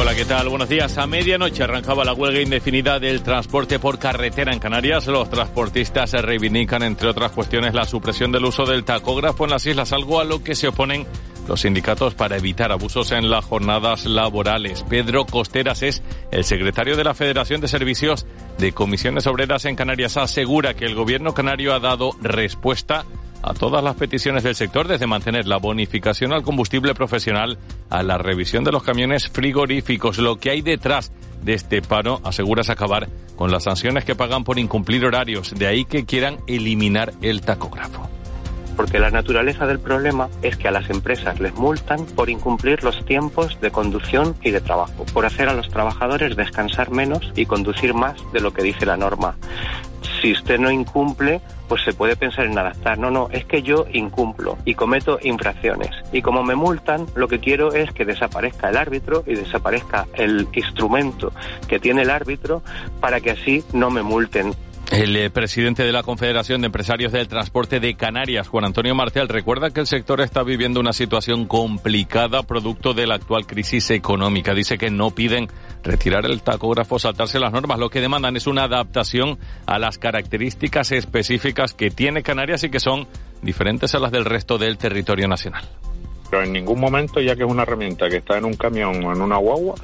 Hola, ¿qué tal? Buenos días. A medianoche arrancaba la huelga indefinida del transporte por carretera en Canarias. Los transportistas se reivindican, entre otras cuestiones, la supresión del uso del tacógrafo en las islas, algo a lo que se oponen los sindicatos para evitar abusos en las jornadas laborales. Pedro Costeras es el secretario de la Federación de Servicios de Comisiones Obreras en Canarias. Asegura que el gobierno canario ha dado respuesta a todas las peticiones del sector, desde mantener la bonificación al combustible profesional a la revisión de los camiones frigoríficos. Lo que hay detrás de este paro, asegura, es acabar con las sanciones que pagan por incumplir horarios. De ahí que quieran eliminar el tacógrafo porque la naturaleza del problema es que a las empresas les multan por incumplir los tiempos de conducción y de trabajo, por hacer a los trabajadores descansar menos y conducir más de lo que dice la norma. Si usted no incumple, pues se puede pensar en adaptar. No, no, es que yo incumplo y cometo infracciones. Y como me multan, lo que quiero es que desaparezca el árbitro y desaparezca el instrumento que tiene el árbitro para que así no me multen. El eh, presidente de la Confederación de Empresarios del Transporte de Canarias, Juan Antonio Marcial, recuerda que el sector está viviendo una situación complicada producto de la actual crisis económica. Dice que no piden retirar el tacógrafo, saltarse las normas. Lo que demandan es una adaptación a las características específicas que tiene Canarias y que son diferentes a las del resto del territorio nacional. Pero en ningún momento, ya que es una herramienta que está en un camión o en una guagua,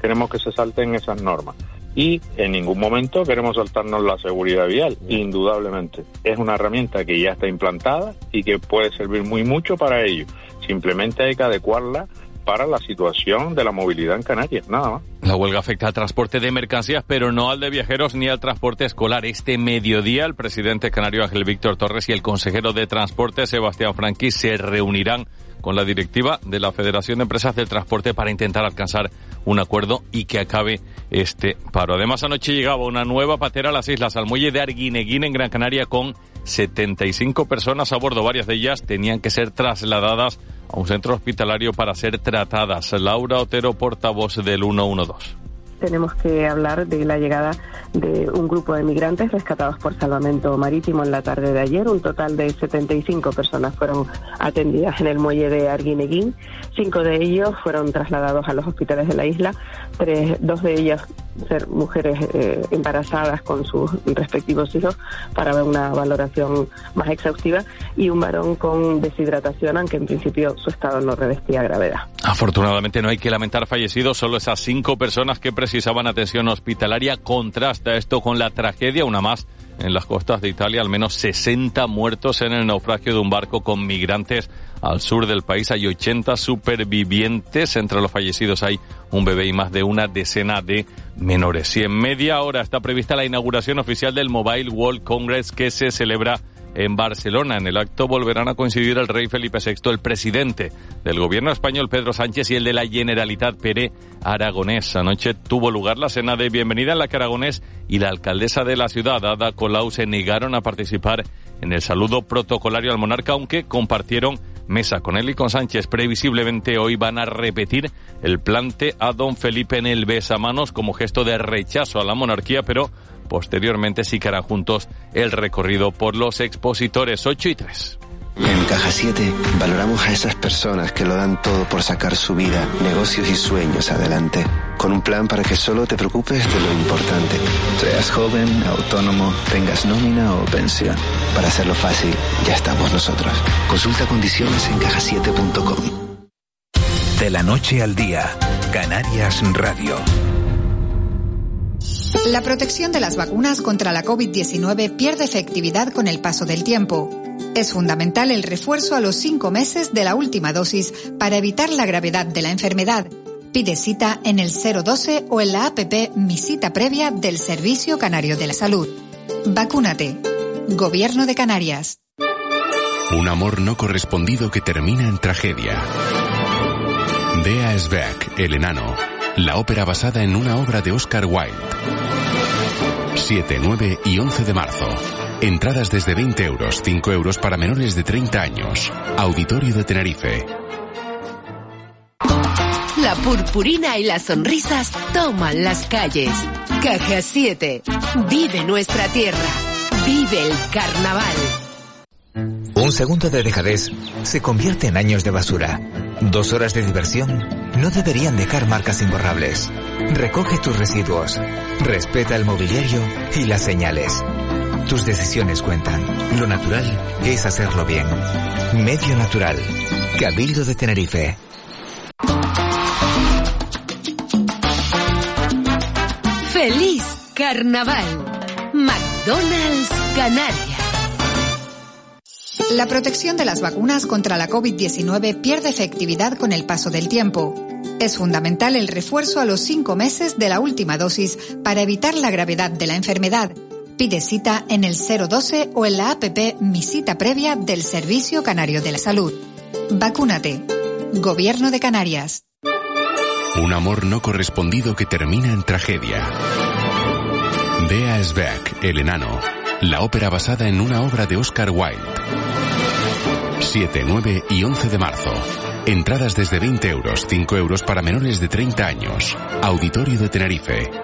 queremos que se salten esas normas y en ningún momento queremos saltarnos la seguridad vial, indudablemente. Es una herramienta que ya está implantada y que puede servir muy mucho para ello. Simplemente hay que adecuarla para la situación de la movilidad en Canarias, nada más. La huelga afecta al transporte de mercancías, pero no al de viajeros ni al transporte escolar. Este mediodía, el presidente canario Ángel Víctor Torres y el consejero de Transporte Sebastián Franqui se reunirán con la directiva de la Federación de Empresas del Transporte para intentar alcanzar un acuerdo y que acabe este paro. Además, anoche llegaba una nueva patera a las islas, al muelle de Arguineguín en Gran Canaria con 75 personas a bordo. Varias de ellas tenían que ser trasladadas a un centro hospitalario para ser tratadas. Laura Otero, portavoz del 112 tenemos que hablar de la llegada de un grupo de migrantes rescatados por salvamento marítimo en la tarde de ayer. Un total de 75 personas fueron atendidas en el muelle de Arguineguín. Cinco de ellos fueron trasladados a los hospitales de la isla. Tres, dos de ellas ser mujeres eh, embarazadas con sus respectivos hijos para ver una valoración más exhaustiva y un varón con deshidratación, aunque en principio su estado no revestía gravedad. Afortunadamente no hay que lamentar fallecidos, solo esas cinco personas que precisaban atención hospitalaria. Contrasta esto con la tragedia, una más en las costas de Italia, al menos 60 muertos en el naufragio de un barco con migrantes al sur del país. Hay 80 supervivientes. Entre los fallecidos hay un bebé y más de una decena de menores. Y en media hora está prevista la inauguración oficial del Mobile World Congress que se celebra en Barcelona. En el acto volverán a coincidir el rey Felipe VI, el presidente del gobierno español Pedro Sánchez y el de la Generalitat Pere Aragonés. Anoche tuvo lugar la cena de bienvenida en la que Aragonés y la alcaldesa de la ciudad, Ada Colau, se negaron a participar en el saludo protocolario al monarca, aunque compartieron mesa con él y con Sánchez. Previsiblemente hoy van a repetir el plante a don Felipe en el besamanos como gesto de rechazo a la monarquía, pero posteriormente sí que harán juntos el recorrido por los expositores 8 y 3. En Caja 7 valoramos a esas personas que lo dan todo por sacar su vida, negocios y sueños adelante. Con un plan para que solo te preocupes de lo importante. Seas joven, autónomo, tengas nómina o pensión. Para hacerlo fácil, ya estamos nosotros. Consulta condiciones en cajasiete.com. De la noche al día, Canarias Radio. La protección de las vacunas contra la COVID-19 pierde efectividad con el paso del tiempo. Es fundamental el refuerzo a los cinco meses de la última dosis para evitar la gravedad de la enfermedad. Pide cita en el 012 o en la APP Mi Cita Previa del Servicio Canario de la Salud. Vacúnate. Gobierno de Canarias. Un amor no correspondido que termina en tragedia. Dea Sveck, El Enano. La ópera basada en una obra de Oscar Wilde. 7, 9 y 11 de marzo. Entradas desde 20 euros, 5 euros para menores de 30 años. Auditorio de Tenerife. La purpurina y las sonrisas toman las calles. Caja 7. Vive nuestra tierra. Vive el carnaval. Un segundo de dejadez se convierte en años de basura. Dos horas de diversión no deberían dejar marcas imborrables. Recoge tus residuos. Respeta el mobiliario y las señales. Tus decisiones cuentan. Lo natural es hacerlo bien. Medio Natural. Cabildo de Tenerife. ¡Feliz Carnaval! McDonald's Canarias. La protección de las vacunas contra la COVID-19 pierde efectividad con el paso del tiempo. Es fundamental el refuerzo a los cinco meses de la última dosis para evitar la gravedad de la enfermedad. Pide cita en el 012 o en la APP Mi Cita Previa del Servicio Canario de la Salud. Vacúnate. Gobierno de Canarias. Un amor no correspondido que termina en tragedia. Dea Sveck, El Enano. La ópera basada en una obra de Oscar Wilde. 7, 9 y 11 de marzo. Entradas desde 20 euros, 5 euros para menores de 30 años. Auditorio de Tenerife.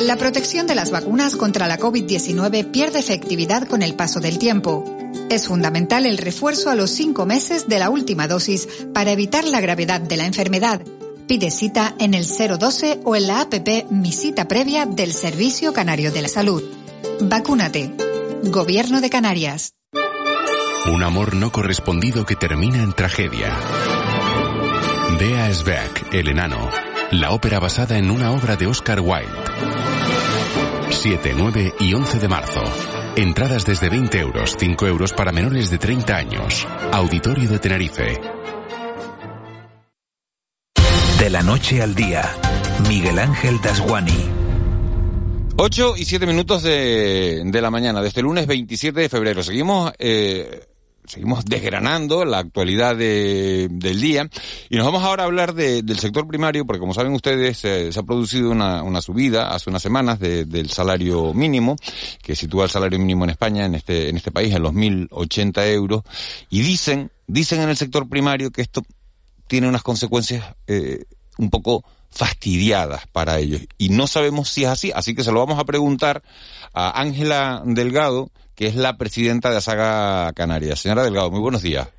La protección de las vacunas contra la COVID-19 pierde efectividad con el paso del tiempo. Es fundamental el refuerzo a los cinco meses de la última dosis para evitar la gravedad de la enfermedad. Pide cita en el 012 o en la APP Mi Cita Previa del Servicio Canario de la Salud. Vacúnate. Gobierno de Canarias. Un amor no correspondido que termina en tragedia. Dea Sveck, El Enano. La ópera basada en una obra de Oscar Wilde. 7, 9 y 11 de marzo. Entradas desde 20 euros, 5 euros para menores de 30 años. Auditorio de Tenerife. De la noche al día, Miguel Ángel Dasguani. 8 y 7 minutos de, de la mañana, desde el lunes 27 de febrero. Seguimos eh, seguimos desgranando la actualidad de, del día. Y nos vamos ahora a hablar de, del sector primario porque como saben ustedes se ha producido una, una, subida hace unas semanas de, del salario mínimo que sitúa el salario mínimo en España en este en este país en los 1.080 euros. Y dicen dicen en el sector primario que esto tiene unas consecuencias eh, un poco fastidiadas para ellos. Y no sabemos si es así así que se lo vamos a preguntar a Ángela Delgado que es la presidenta de Asaga Canarias. Señora Delgado, muy buenos días.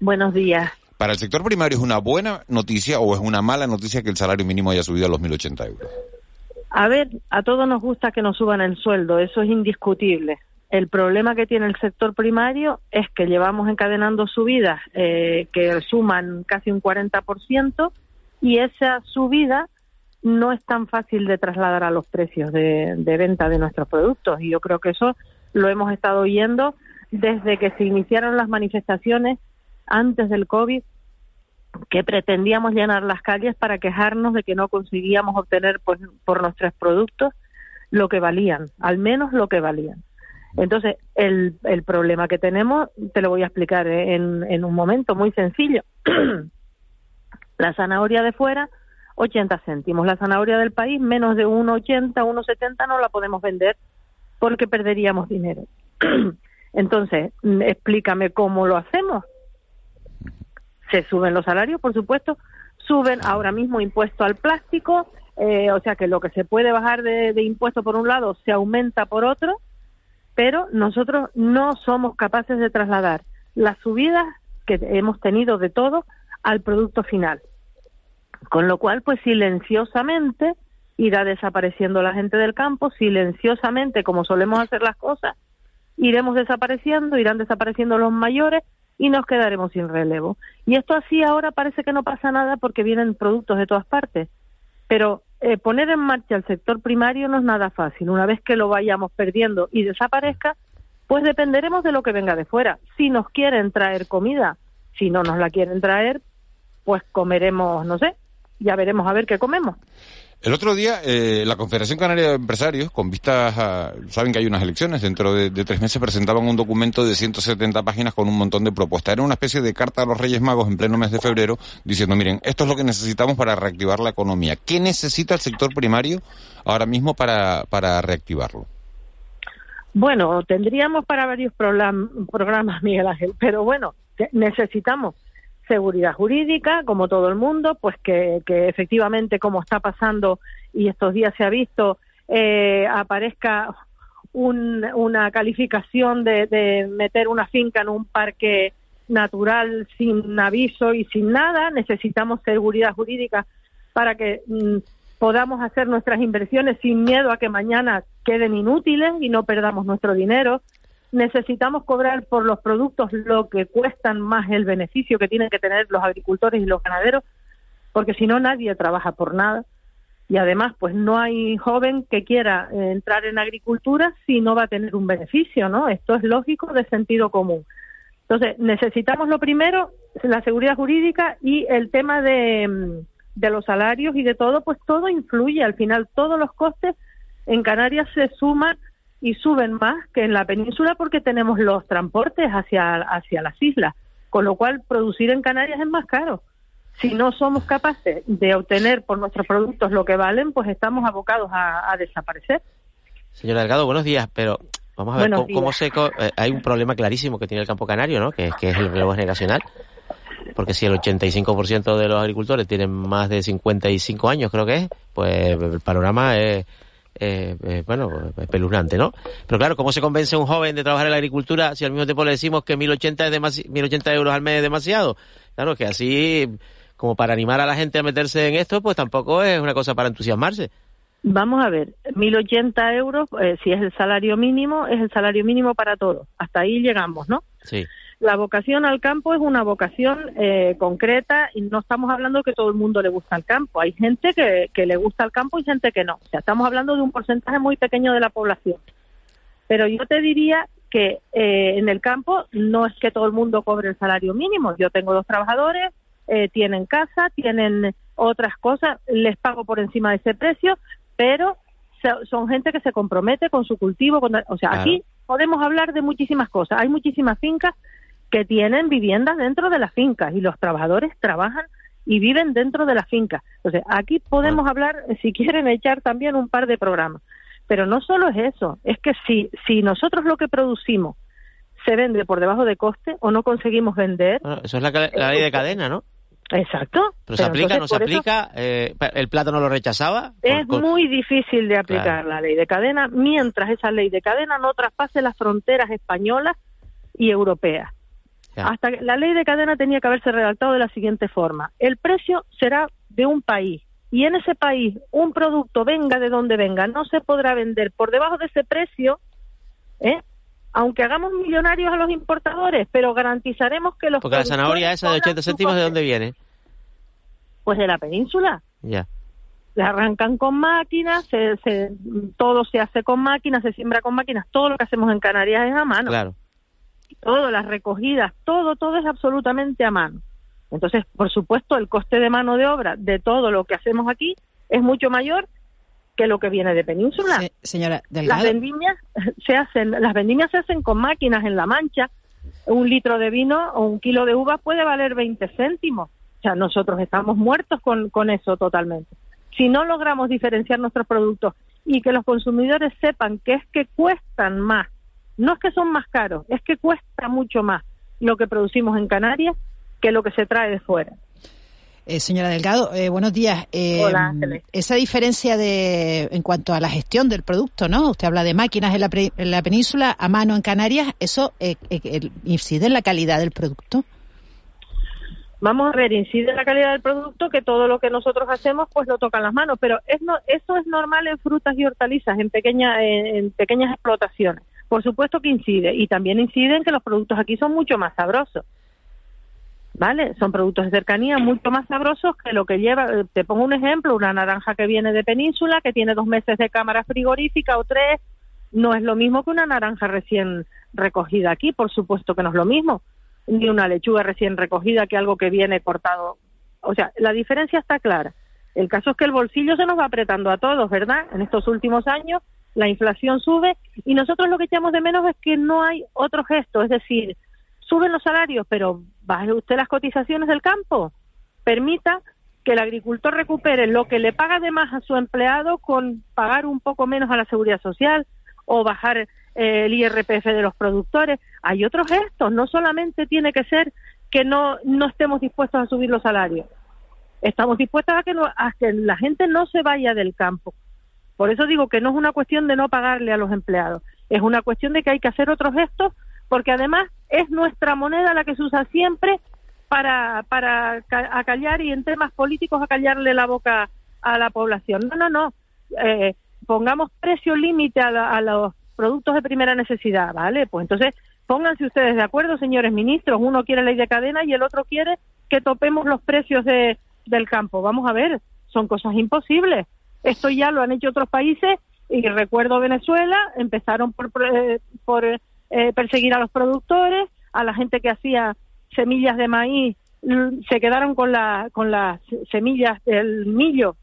Buenos días. ¿Para el sector primario es una buena noticia o es una mala noticia que el salario mínimo haya subido a los 1.080 euros? A ver, a todos nos gusta que nos suban el sueldo, eso es indiscutible. El problema que tiene el sector primario es que llevamos encadenando subidas eh, que suman casi un 40% y esa subida no es tan fácil de trasladar a los precios de, venta de nuestros productos. Y yo creo que eso lo hemos estado oyendo desde que se iniciaron las manifestaciones antes del COVID, que pretendíamos llenar las calles para quejarnos de que no conseguíamos obtener pues, por nuestros productos lo que valían, al menos lo que valían. Entonces, el, el problema que tenemos, te lo voy a explicar en, en un momento muy sencillo. la zanahoria de fuera, 80 céntimos. La zanahoria del país, menos de 1,80, 1,70 no la podemos vender porque perderíamos dinero. Entonces, mm, explícame cómo lo hacemos. Se suben los salarios, por supuesto, suben ahora mismo impuesto al plástico, eh, o sea que lo que se puede bajar de, de impuesto por un lado se aumenta por otro, pero nosotros no somos capaces de trasladar las subidas que hemos tenido de todo al producto final. Con lo cual, pues silenciosamente irá desapareciendo la gente del campo, silenciosamente, como solemos hacer las cosas, iremos desapareciendo, irán desapareciendo los mayores y nos quedaremos sin relevo. Y esto así ahora parece que no pasa nada porque vienen productos de todas partes, pero eh, poner en marcha el sector primario no es nada fácil. Una vez que lo vayamos perdiendo y desaparezca, pues dependeremos de lo que venga de fuera. Si nos quieren traer comida, si no nos la quieren traer, pues comeremos, no sé, ya veremos a ver qué comemos. El otro día, eh, la Confederación Canaria de Empresarios, con vistas a, saben que hay unas elecciones, dentro de, tres meses presentaban un documento de 170 páginas con un montón de propuestas. Era una especie de carta a los Reyes Magos en pleno mes de febrero, diciendo, miren, esto es lo que necesitamos para reactivar la economía. ¿Qué necesita el sector primario ahora mismo para, para reactivarlo? Bueno, tendríamos para varios programas, Miguel Ángel, pero bueno, necesitamos seguridad jurídica, como todo el mundo, pues que, efectivamente, como está pasando y estos días se ha visto, eh, aparezca una calificación de, meter una finca en un parque natural sin aviso y sin nada. Necesitamos seguridad jurídica para que mm, podamos hacer nuestras inversiones sin miedo a que mañana queden inútiles y no perdamos nuestro dinero necesitamos cobrar por los productos lo que cuestan más el beneficio que tienen que tener los agricultores y los ganaderos, porque si no nadie trabaja por nada. Y además, pues no hay joven que quiera eh, entrar en agricultura si no va a tener un beneficio, ¿no? Esto es lógico de sentido común. Entonces, necesitamos lo primero, la seguridad jurídica y el tema de, mm, de los salarios y de todo, pues todo influye. Al final, todos los costes en Canarias se suman y suben más que en la península porque tenemos los transportes hacia, hacia las islas, con lo cual producir en Canarias es más caro. Si no somos capaces de obtener por nuestros productos lo que valen, pues estamos abocados a, desaparecer. Señor Delgado, buenos días, pero vamos a ver cómo, se... Eh, hay un problema clarísimo que tiene el campo canario, ¿no? Que, que es el relevo generacional. Porque si el 85% de los agricultores tienen más de 55 años, creo que es, pues el panorama es eh, eh, bueno, espeluznante, ¿no? Pero claro, ¿cómo se convence a un joven de trabajar en la agricultura si al mismo tiempo le decimos que 1.080, es 1.080 euros al mes es demasiado? Claro, que así, como para animar a la gente a meterse en esto, pues tampoco es una cosa para entusiasmarse. Vamos a ver, 1.080 euros, eh, si es el salario mínimo, es el salario mínimo para todos. Hasta ahí llegamos, ¿no? Sí la vocación al campo es una vocación eh, concreta y no estamos hablando que todo el mundo le gusta el campo. Hay gente que, le gusta el campo y gente que no. O sea, estamos hablando de un porcentaje muy pequeño de la población. Pero yo te diría que eh, en el campo no es que todo el mundo cobre el salario mínimo. Yo tengo dos trabajadores, eh, tienen casa, tienen otras cosas, les pago por encima de ese precio, pero son gente que se compromete con su cultivo. o sea, aquí podemos hablar de muchísimas cosas. Hay muchísimas fincas que tienen viviendas dentro de las fincas y los trabajadores trabajan y viven dentro de las fincas. Entonces, aquí podemos hablar, si quieren, echar también un par de programas. Pero no solo es eso, es que si, si nosotros lo que producimos se vende por debajo de coste o no conseguimos vender... eso es la, ley de cadena, ¿no? Exacto. Pero, se aplica, no se aplica, eh, el plátano lo rechazaba. Es muy difícil de aplicar la ley de cadena mientras esa ley de cadena no traspase las fronteras españolas y europeas. Hasta la ley de cadena tenía que haberse redactado de la siguiente forma. El precio será de un país y en ese país un producto venga de donde venga, no se podrá vender por debajo de ese precio, ¿eh? aunque hagamos millonarios a los importadores, pero garantizaremos que los... Porque la zanahoria esa de 80 céntimos, ¿de dónde viene? Pues de la península. Ya. La arrancan con máquinas, se, todo se hace con máquinas, se siembra con máquinas, todo lo que hacemos en Canarias es a mano. Claro todo, las recogidas, todo, todo es absolutamente a mano. Entonces, por supuesto, el coste de mano de obra de todo lo que hacemos aquí es mucho mayor que lo que viene de península. señora Las vendimias se hacen, las vendimias se hacen con máquinas en la mancha. Un litro de vino o un kilo de uvas puede valer 20 céntimos. O sea, nosotros estamos muertos con, con eso totalmente. Si no logramos diferenciar nuestros productos y que los consumidores sepan que es que cuestan más no es que son más caros, es que cuesta mucho más lo que producimos en Canarias que lo que se trae de fuera. Eh, señora Delgado, eh, buenos días. Eh, Hola, Ángeles. Esa diferencia de, en cuanto a la gestión del producto, ¿no? Usted habla de máquinas en la, en la península, a mano en Canarias, ¿eso incide en la calidad del producto? Vamos a ver, incide en la calidad del producto que todo lo que nosotros hacemos pues lo tocan las manos, pero es no, eso es normal en frutas y hortalizas, en, pequeña, en pequeñas explotaciones. Por supuesto que incide y también incide en que los productos aquí son mucho más sabrosos. ¿vale? Son productos de cercanía mucho más sabrosos que lo que lleva, eh, te pongo un ejemplo, una naranja que viene de península, que tiene dos meses de cámara frigorífica o tres, no es lo mismo que una naranja recién recogida aquí, por supuesto que no es lo mismo, ni una lechuga recién recogida que algo que viene cortado. O sea, la diferencia está clara. El caso es que el bolsillo se nos va apretando a todos, ¿verdad? En estos últimos años la inflación sube y nosotros lo que echamos de menos es que no hay otro gesto, es decir, suben los salarios, pero baje usted las cotizaciones del campo, permita que el agricultor recupere lo que le paga de más a su empleado con pagar un poco menos a la seguridad social o bajar eh, el IRPF de los productores. Hay otros gestos, no solamente tiene que ser que no, no estemos dispuestos a subir los salarios. Estamos dispuestos a que, a que la gente no se vaya del campo. Por eso digo que no es una cuestión de no pagarle a los empleados, es una cuestión de que hay que hacer otros gestos porque además es nuestra moneda la que se usa siempre para, para acallar y en temas políticos acallarle la boca a la población. No, no, no. Eh, pongamos precio límite a, los productos de primera necesidad, ¿vale? Pues entonces pónganse ustedes de acuerdo, señores ministros. Uno quiere ley de cadena y el otro quiere que topemos los precios de, del campo. Vamos a ver, son cosas imposibles. Esto ya lo han hecho otros países y recuerdo Venezuela, empezaron por, por eh, perseguir a los productores, a la gente que hacía semillas de maíz, se quedaron con, la, con las semillas del millo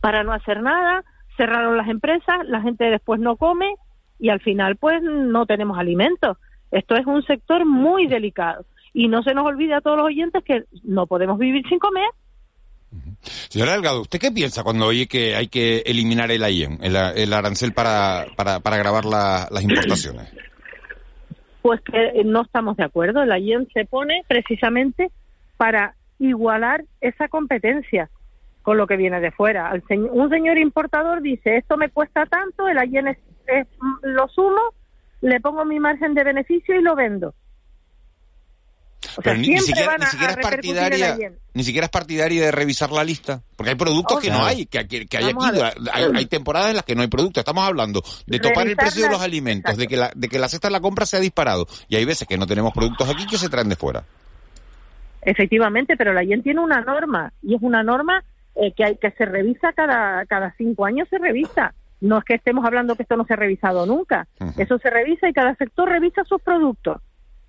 para no hacer nada, cerraron las empresas, la gente después no come y al final pues no tenemos alimentos. Esto es un sector muy delicado y no se nos olvide a todos los oyentes que no podemos vivir sin comer. Señora Delgado, ¿usted qué piensa cuando oye que hay que eliminar el AIEN, el, arancel para, para, para grabar las importaciones? Pues que no estamos de acuerdo. El AIEN se pone precisamente para igualar esa competencia con lo que viene de fuera. un señor importador dice, esto me cuesta tanto, el AIEN es, lo sumo, le pongo mi margen de beneficio y lo vendo ni, siquiera, es partidaria, ni siquiera es partidaria de revisar la lista, porque hay productos que no hay, que, hay aquí, hay, temporadas en las que no hay productos. Estamos hablando de topar el precio de los alimentos, de que, la, de que la cesta de la compra se ha disparado, y hay veces que no tenemos productos aquí que se traen de fuera. Efectivamente, pero la IEN tiene una norma, y es una norma eh, que, hay, que se revisa cada, cada cinco años, se revisa. No es que estemos hablando que esto no se ha revisado nunca. Eso se revisa y cada sector revisa sus productos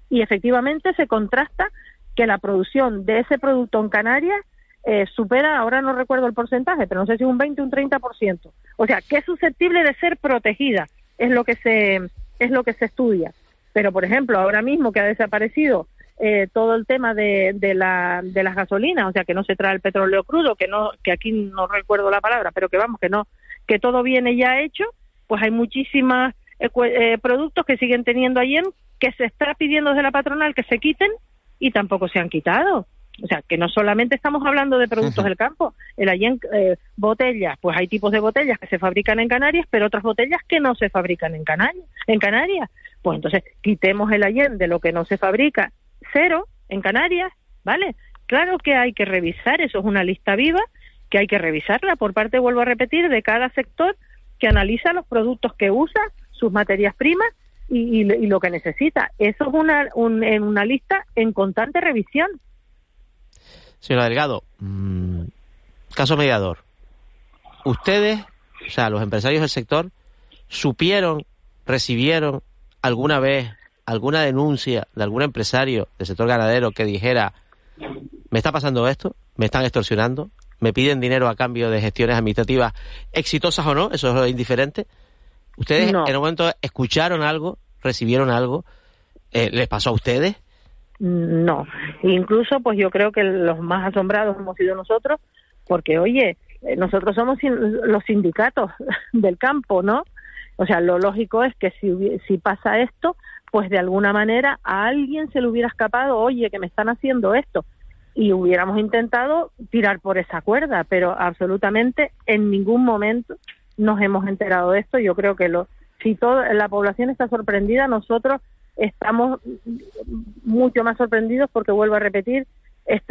y efectivamente se contrasta que la producción de ese producto en Canarias eh, supera, ahora no recuerdo el porcentaje, pero no sé si un 20 o un 30%. O sea, que es susceptible de ser protegida, es lo que se, es lo que se estudia. Pero, por ejemplo, ahora mismo que ha desaparecido eh, todo el tema de, de, la, de las gasolinas, o sea, que no se trae el petróleo crudo, que no, que aquí no recuerdo la palabra, pero que vamos, que no, que todo viene ya hecho, pues hay muchísimos eh, productos que siguen teniendo ahí en que se está pidiendo desde la patronal que se quiten y tampoco se han quitado. O sea, que no solamente estamos hablando de productos del campo, el en eh, botellas, pues hay tipos de botellas que se fabrican en Canarias, pero otras botellas que no se fabrican en Canarias. En Canarias. Pues entonces, quitemos el ayen de lo que no se fabrica, cero en Canarias, ¿vale? Claro que hay que revisar, eso es una lista viva, que hay que revisarla por parte, vuelvo a repetir, de cada sector que analiza los productos que usa, sus materias primas y, lo que necesita. Eso es una, en una lista en constante revisión. Señora Delgado, mm, caso mediador. Ustedes, o sea, los empresarios del sector, supieron, recibieron alguna vez alguna denuncia de algún empresario del sector ganadero que dijera, me está pasando esto, me están extorsionando, me piden dinero a cambio de gestiones administrativas exitosas o no, eso es indiferente. ¿Ustedes en un momento escucharon algo, recibieron algo? Eh, ¿Les pasó a ustedes? No, incluso pues yo creo que los más asombrados hemos sido nosotros, porque oye, eh, nosotros somos los sindicatos del campo, ¿no? O sea, lo lógico es que si, si pasa esto, pues de alguna manera a alguien se le hubiera escapado, oye, que me están haciendo esto, y hubiéramos intentado tirar por esa cuerda, pero absolutamente en ningún momento nos hemos enterado de esto. Yo creo que lo, si toda la población está sorprendida, nosotros estamos mucho más sorprendidos porque vuelvo a repetir,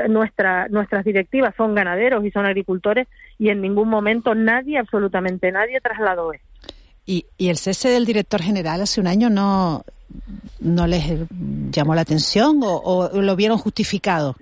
nuestra, nuestras directivas son ganaderos y son agricultores y en ningún momento nadie, absolutamente nadie, trasladó esto. ¿Y, ¿Y el cese del director general hace un año no, no les llamó la atención o, lo vieron justificado?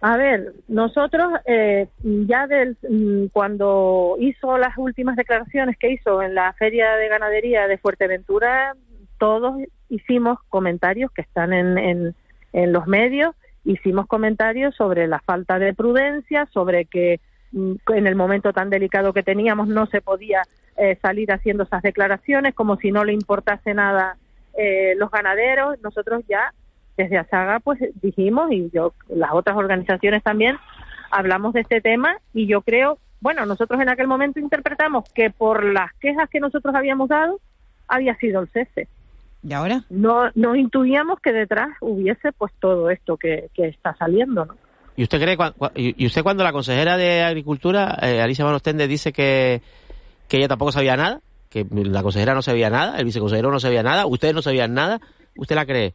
A ver, nosotros eh, ya del, mm, cuando hizo las últimas declaraciones que hizo en la Feria de Ganadería de Fuerteventura, todos hicimos comentarios que están en, en, los medios, hicimos comentarios sobre la falta de prudencia, sobre que mm, en el momento tan delicado que teníamos no se podía eh, salir haciendo esas declaraciones como si no le importase nada eh, los ganaderos. Nosotros ya desde Asaga pues dijimos y yo las otras organizaciones también hablamos de este tema y yo creo, bueno, nosotros en aquel momento interpretamos que por las quejas que nosotros habíamos dado había sido el cese. ¿Y ahora? No, no intuíamos que detrás hubiese pues todo esto que, que está saliendo, ¿no? ¿Y usted cree, y usted cuando la consejera de Agricultura, eh, Alicia Manostende, dice que que ella tampoco sabía nada, que la consejera no sabía nada, el viceconsejero no sabía nada, ustedes no sabían nada, ¿usted la cree?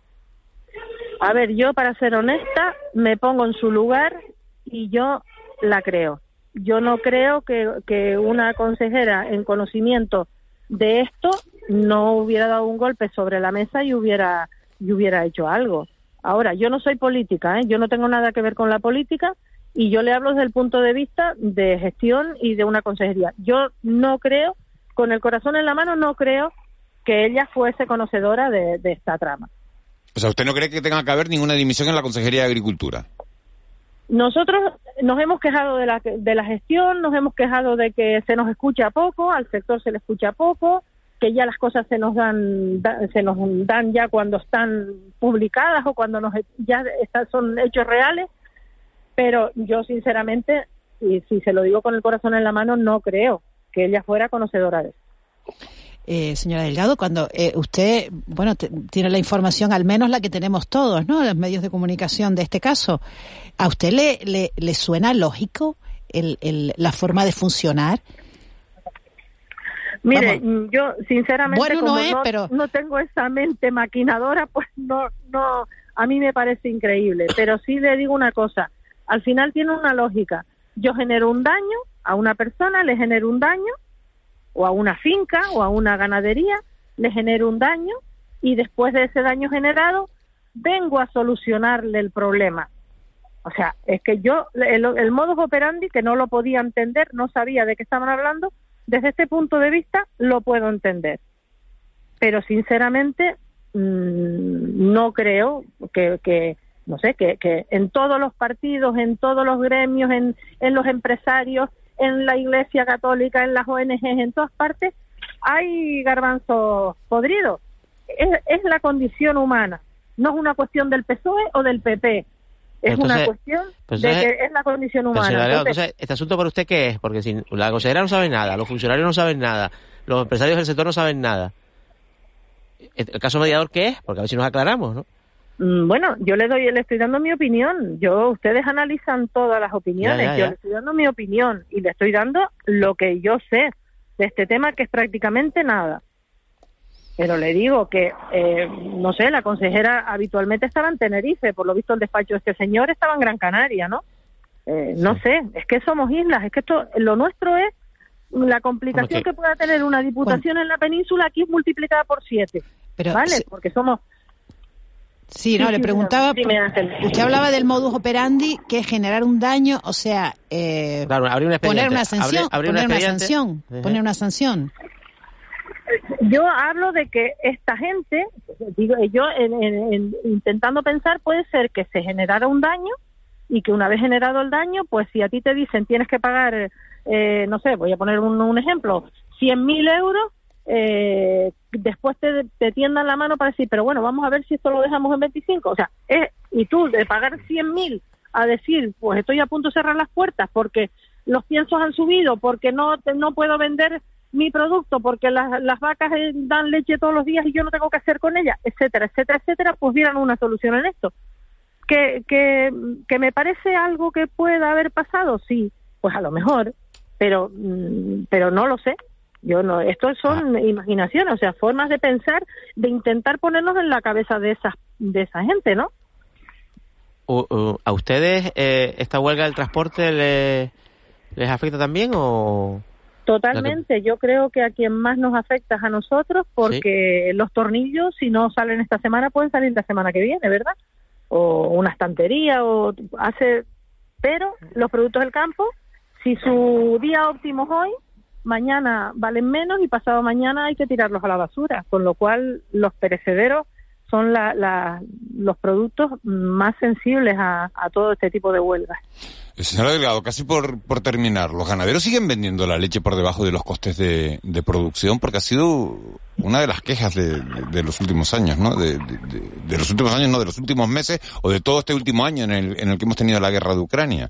A ver, yo para ser honesta me pongo en su lugar y yo la creo. Yo no creo que, una consejera en conocimiento de esto no hubiera dado un golpe sobre la mesa y hubiera, y hubiera hecho algo. Ahora, yo no soy política, ¿eh? yo no tengo nada que ver con la política, y yo le hablo desde el punto de vista de gestión y de una consejería. Yo no creo, con el corazón en la mano, no creo que ella fuese conocedora de, esta trama. O sea, ¿usted no cree que tenga que haber ninguna dimisión en la Consejería de Agricultura? Nosotros nos hemos quejado de la, de la gestión, nos hemos quejado de que se nos escucha poco, al sector se le escucha poco, que ya las cosas se nos dan, se nos dan ya cuando están publicadas o cuando nos ya son hechos reales pero yo sinceramente, y si se lo digo con el corazón en la mano, no creo que ella fuera conocedora de eso. Eh, señora Delgado, cuando eh, usted, bueno, tiene la información, al menos la que tenemos todos, ¿no? Los medios de comunicación de este caso, ¿a usted le, le, suena lógico el, la forma de funcionar? Mire, yo sinceramente como no, pero... no tengo esa mente maquinadora, pues no, no, a mí me parece increíble. Pero sí le digo una cosa, al final tiene una lógica. Yo genero un daño a una persona, le genero un daño, o a una finca, o a una ganadería, le genero un daño, y después de ese daño generado, vengo a solucionarle el problema. O sea, es que yo, el, el modus operandi, que no lo podía entender, no sabía de qué estaban hablando, desde este punto de vista lo puedo entender. Pero sinceramente, mm, no creo que, que, no sé, que, que en todos los partidos, en todos los gremios, en, en los empresarios, en la Iglesia Católica, en las ONGs, en todas partes, hay garbanzos podridos. Es, es la condición humana, no es una cuestión del PSOE o del PP. Es una cuestión pues de que es la condición humana. entonces, ¿este asunto para usted qué es? Porque si la consejera no sabe nada, los funcionarios no saben nada, los empresarios del sector no saben nada. ¿El caso mediador qué es? Porque a ver si nos aclaramos, ¿no? Mm, bueno, yo le doy, le estoy dando mi opinión. Yo, ustedes analizan todas las opiniones. Yo le estoy dando mi opinión y le estoy dando lo que yo sé de este tema, que es prácticamente nada. Pero le digo que, eh, no sé, la consejera habitualmente estaba en Tenerife, por lo visto el despacho de este señor estaba en Gran Canaria, ¿no? Eh, no sé, es que somos islas, es que esto, lo nuestro es la complicación que pueda tener una diputación en la península aquí es multiplicada por siete, ¿vale? Porque somos Sí, no, le preguntaba, usted hablaba del modus operandi, que es generar un daño, o sea, eh, poner una sanción, poner una sanción, poner una sanción. Yo hablo de que esta gente, digo yo, en, intentando pensar, puede ser que se generara un daño y que una vez generado el daño, pues si a ti te dicen tienes que pagar, eh, no sé, voy a poner un, un ejemplo, 100.000 euros, eh, después te, te, tiendan la mano para decir, pero bueno, vamos a ver si esto lo dejamos en 25. O sea, y tú de pagar 100 mil a decir, pues estoy a punto de cerrar las puertas porque los piensos han subido, porque no, no puedo vender mi producto, porque las, las vacas eh, dan leche todos los días y yo no tengo que hacer con ellas, etcétera, etcétera, etcétera, pues vieran una solución en esto. Que, que, que me parece algo que pueda haber pasado, sí, pues a lo mejor, pero, mm, pero no lo sé, yo no, esto son ah. imaginaciones, o sea, formas de pensar, de intentar ponernos en la cabeza de esa, de esa gente, ¿no? ¿A ustedes eh, esta huelga del transporte les afecta también o...? Totalmente, yo creo que a quien más nos afecta es a nosotros porque los tornillos si no salen esta semana pueden salir la semana que viene, ¿verdad? O una estantería o hace pero los productos del campo si su día óptimo es hoy, mañana valen menos y pasado mañana hay que tirarlos a la basura, con lo cual los perecederos son la, los productos más sensibles a, todo este tipo de huelgas. Señora Delgado, casi por, por terminar, ¿los ganaderos siguen vendiendo la leche por debajo de los costes de, producción? Porque ha sido una de las quejas de, los últimos años, ¿no? De, los últimos años, no, de los últimos meses o de todo este último año en el, en el que hemos tenido la guerra de Ucrania.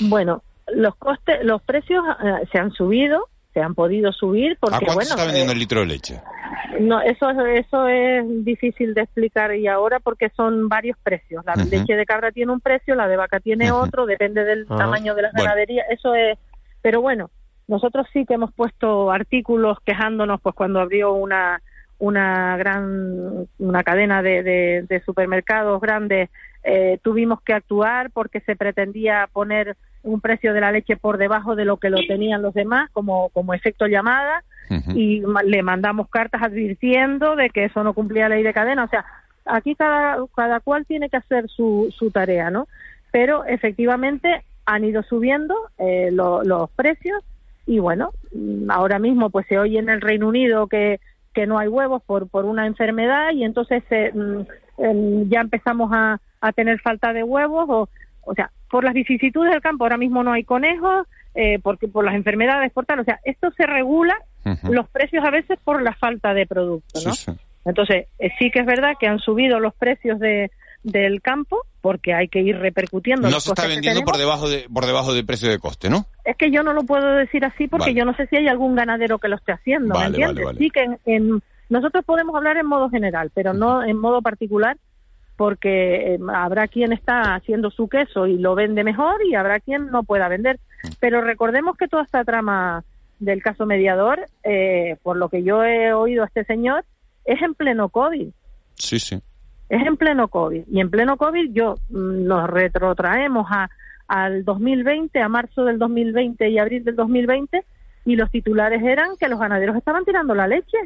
Bueno, los costes, los precios eh, se han subido, se han podido subir porque ¿A cuánto bueno, está vendiendo eh, el litro de leche? No, eso eso es difícil de explicar y ahora porque son varios precios. La leche de cabra tiene un precio, la de vaca tiene otro, depende del ah. tamaño de la ganadería. Eso es, pero bueno, nosotros sí que hemos puesto artículos quejándonos, pues cuando abrió una una gran una cadena de, de, supermercados grandes eh, tuvimos que actuar porque se pretendía poner un precio de la leche por debajo de lo que lo tenían los demás como, como efecto llamada y le mandamos cartas advirtiendo de que eso no cumplía la ley de cadena. O sea, aquí cada, cada cual tiene que hacer su, su tarea, ¿no? Pero efectivamente han ido subiendo eh, los precios y bueno, ahora mismo pues se oye en el Reino Unido que, que no hay huevos por, por una enfermedad y entonces eh, mm, ya empezamos a, a tener falta de huevos o, o sea, por las vicisitudes del campo ahora mismo no hay conejos, eh, porque por las enfermedades, por tal, o sea, esto se regula los precios a veces por la falta de producto, ¿no? Entonces, eh, sí que es verdad que han subido los precios de, del campo porque hay que ir repercutiendo. No se está vendiendo por debajo de por debajo del precio de coste, ¿no? Es que yo no lo puedo decir así porque yo no sé si hay algún ganadero que lo esté haciendo, ¿me entiendes? sí que en, nosotros podemos hablar en modo general, pero no en modo particular porque eh, habrá quien está haciendo su queso y lo vende mejor y habrá quien no pueda vender. Pero recordemos que toda esta trama del caso mediador, eh, por lo que yo he oído a este señor, es en pleno COVID. Sí, sí. Es en pleno COVID. Y en pleno COVID yo mm, nos retrotraemos a, al 2020, a marzo del 2020 y abril del 2020, y los titulares eran que los ganaderos estaban tirando la leche.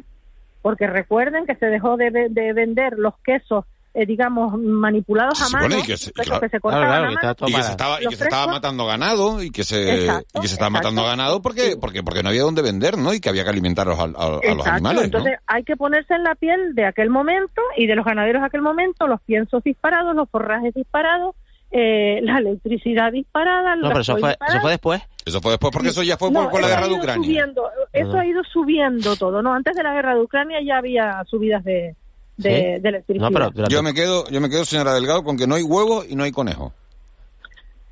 Porque recuerden que se dejó de, de vender los quesos eh, digamos, manipulados a mano. y que se, estaba, matando ganado y que se, y que se estaba matando ganado porque, porque, porque no había dónde vender, ¿no? Y que había que alimentar a, los animales. Entonces hay que ponerse en la piel de aquel momento y de los ganaderos de aquel momento, los piensos disparados, los forrajes disparados, eh, la electricidad disparada. No, pero eso fue, eso fue después. Eso fue después porque eso ya fue por, la guerra de Ucrania. eso ha ido subiendo todo, ¿no? Antes de la guerra de Ucrania ya había subidas de, de, electricidad. Yo me quedo, yo me quedo, señora Delgado, con que no hay huevo y no hay conejo.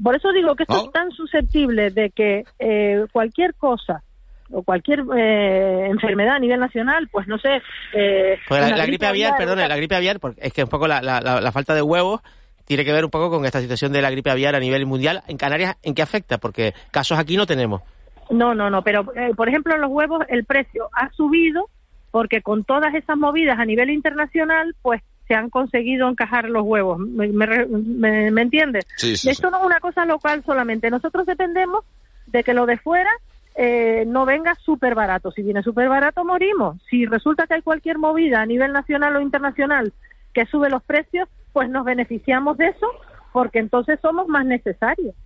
Por eso digo que esto es tan susceptible de que eh, cualquier cosa o cualquier eh, enfermedad a nivel nacional, pues no sé. Eh, la, gripe aviar, perdón, la gripe aviar, porque es que un poco la, la, falta de huevos tiene que ver un poco con esta situación de la gripe aviar a nivel mundial. En Canarias, ¿en qué afecta? Porque casos aquí no tenemos. No, no, no, pero por ejemplo, los huevos, el precio ha subido porque con todas esas movidas a nivel internacional, pues se han conseguido encajar los huevos. ¿Me, me, entiendes? Esto no es una cosa local solamente. Nosotros dependemos de que lo de fuera eh, no venga súper barato. Si viene súper barato, morimos. Si resulta que hay cualquier movida a nivel nacional o internacional que sube los precios, pues nos beneficiamos de eso porque entonces somos más necesarios.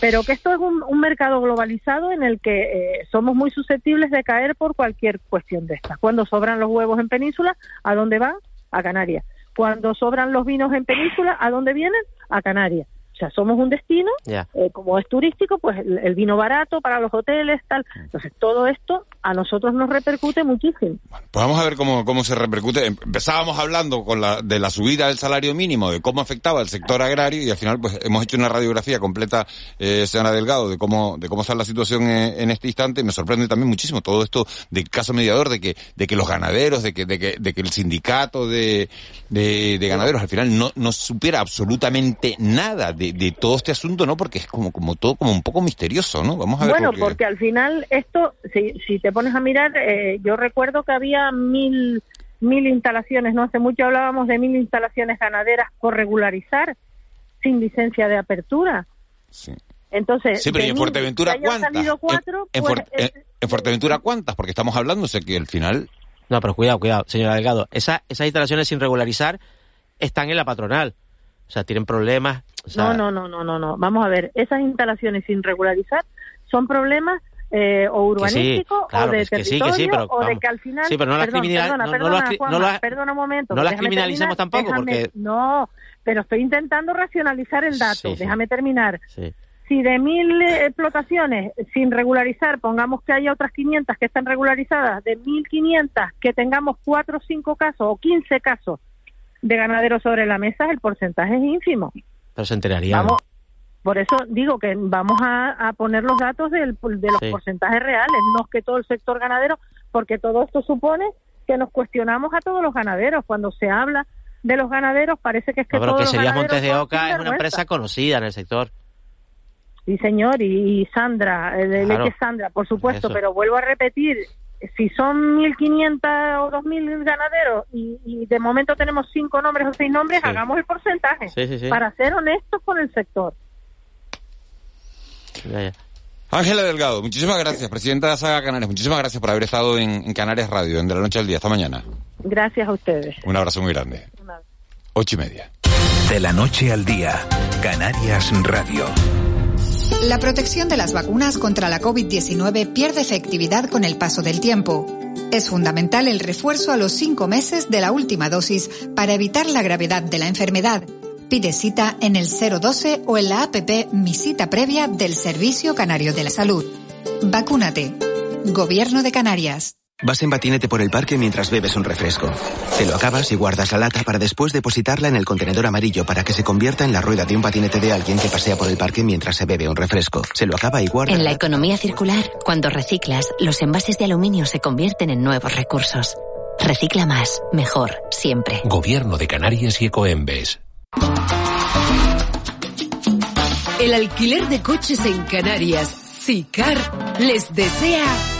Pero que esto es un, mercado globalizado en el que eh, somos muy susceptibles de caer por cualquier cuestión de estas. Cuando sobran los huevos en península, ¿a dónde van? A Canarias. Cuando sobran los vinos en península, ¿a dónde vienen? A Canarias sea, somos un destino, eh, como es turístico, pues el, vino barato para los hoteles, tal. Entonces, todo esto a nosotros nos repercute muchísimo. pues vamos a ver cómo, cómo se repercute. Empezábamos hablando con la, de la subida del salario mínimo, de cómo afectaba al sector agrario, y al final, pues hemos hecho una radiografía completa, eh, señora Delgado, de cómo, de cómo está la situación en, este instante. Me sorprende también muchísimo todo esto del caso mediador, de que, de que los ganaderos, de que, de que, de que el sindicato de, de, de ganaderos al final no, no supiera absolutamente nada de de, todo este asunto, ¿no? Porque es como, como todo como un poco misterioso, ¿no? Vamos a ver. Bueno, porque... al final esto, si, si te pones a mirar, eh, yo recuerdo que había mil, mil instalaciones, no hace mucho hablábamos de mil instalaciones ganaderas por regularizar sin licencia de apertura. Sí. Entonces, sí, pero ¿y en Fuerteventura cuántas? Cuatro, en, pues, en, Fuerteventura cuántas? Porque estamos hablando, sé que al final... No, pero cuidado, cuidado, señora Delgado. Esa, esas instalaciones sin regularizar están en la patronal. O sea, tienen problemas. no, no, no, no, no, no. Vamos a ver, esas instalaciones sin regularizar son problemas eh, o urbanístico o de territorio o de que al final sí, pero no las no, perdona, un momento no las criminalicemos tampoco porque no pero estoy intentando racionalizar el dato déjame terminar si de mil eh, explotaciones sin regularizar pongamos que haya otras 500 que están regularizadas de 1500 que tengamos cuatro o cinco casos o 15 casos de ganaderos sobre la mesa el porcentaje es ínfimo. Pero se enterarían por eso digo que vamos a, poner los datos del, de los porcentajes reales, no es que todo el sector ganadero, porque todo esto supone que nos cuestionamos a todos los ganaderos. Cuando se habla de los ganaderos, parece que es que no, pero que sería Montes de Oca es una empresa conocida en el sector. Sí, señor, y, Sandra, de Leche Sandra, por supuesto, pero vuelvo a repetir, si son 1.500 o 2.000 ganaderos y, de momento tenemos cinco nombres o seis nombres, hagamos el porcentaje para ser honestos con el sector. Ángela Delgado, muchísimas gracias, presidenta de la Saga Canarias. Muchísimas gracias por haber estado en, Canarias Radio, en De la Noche al Día. Hasta mañana. Gracias a ustedes. Un abrazo muy grande. Ocho y media. De la Noche al Día, Canarias Radio. La protección de las vacunas contra la COVID-19 pierde efectividad con el paso del tiempo. Es fundamental el refuerzo a los cinco meses de la última dosis para evitar la gravedad de la enfermedad Pide cita en el 012 o en la APP Mi Cita Previa del Servicio Canario de la Salud. Vacúnate. Gobierno de Canarias. Vas en patinete por el parque mientras bebes un refresco. Te lo acabas y guardas la lata para después depositarla en el contenedor amarillo para que se convierta en la rueda de un patinete de alguien que pasea por el parque mientras se bebe un refresco. Se lo acaba y guarda. En la economía circular, cuando reciclas, los envases de aluminio se convierten en nuevos recursos. Recicla más, mejor, siempre. Gobierno de Canarias y Ecoembes. El alquiler de coches en Canarias, CICAR, les desea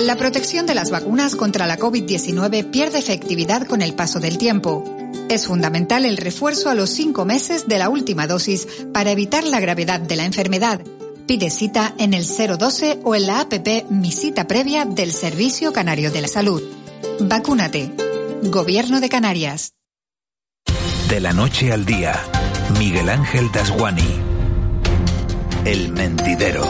La protección de las vacunas contra la COVID-19 pierde efectividad con el paso del tiempo. Es fundamental el refuerzo a los cinco meses de la última dosis para evitar la gravedad de la enfermedad. Pide cita en el 012 o en la APP Mi Cita Previa del Servicio Canario de la Salud. Vacúnate. Gobierno de Canarias. De la noche al día, Miguel Ángel Dasguani. El mentidero.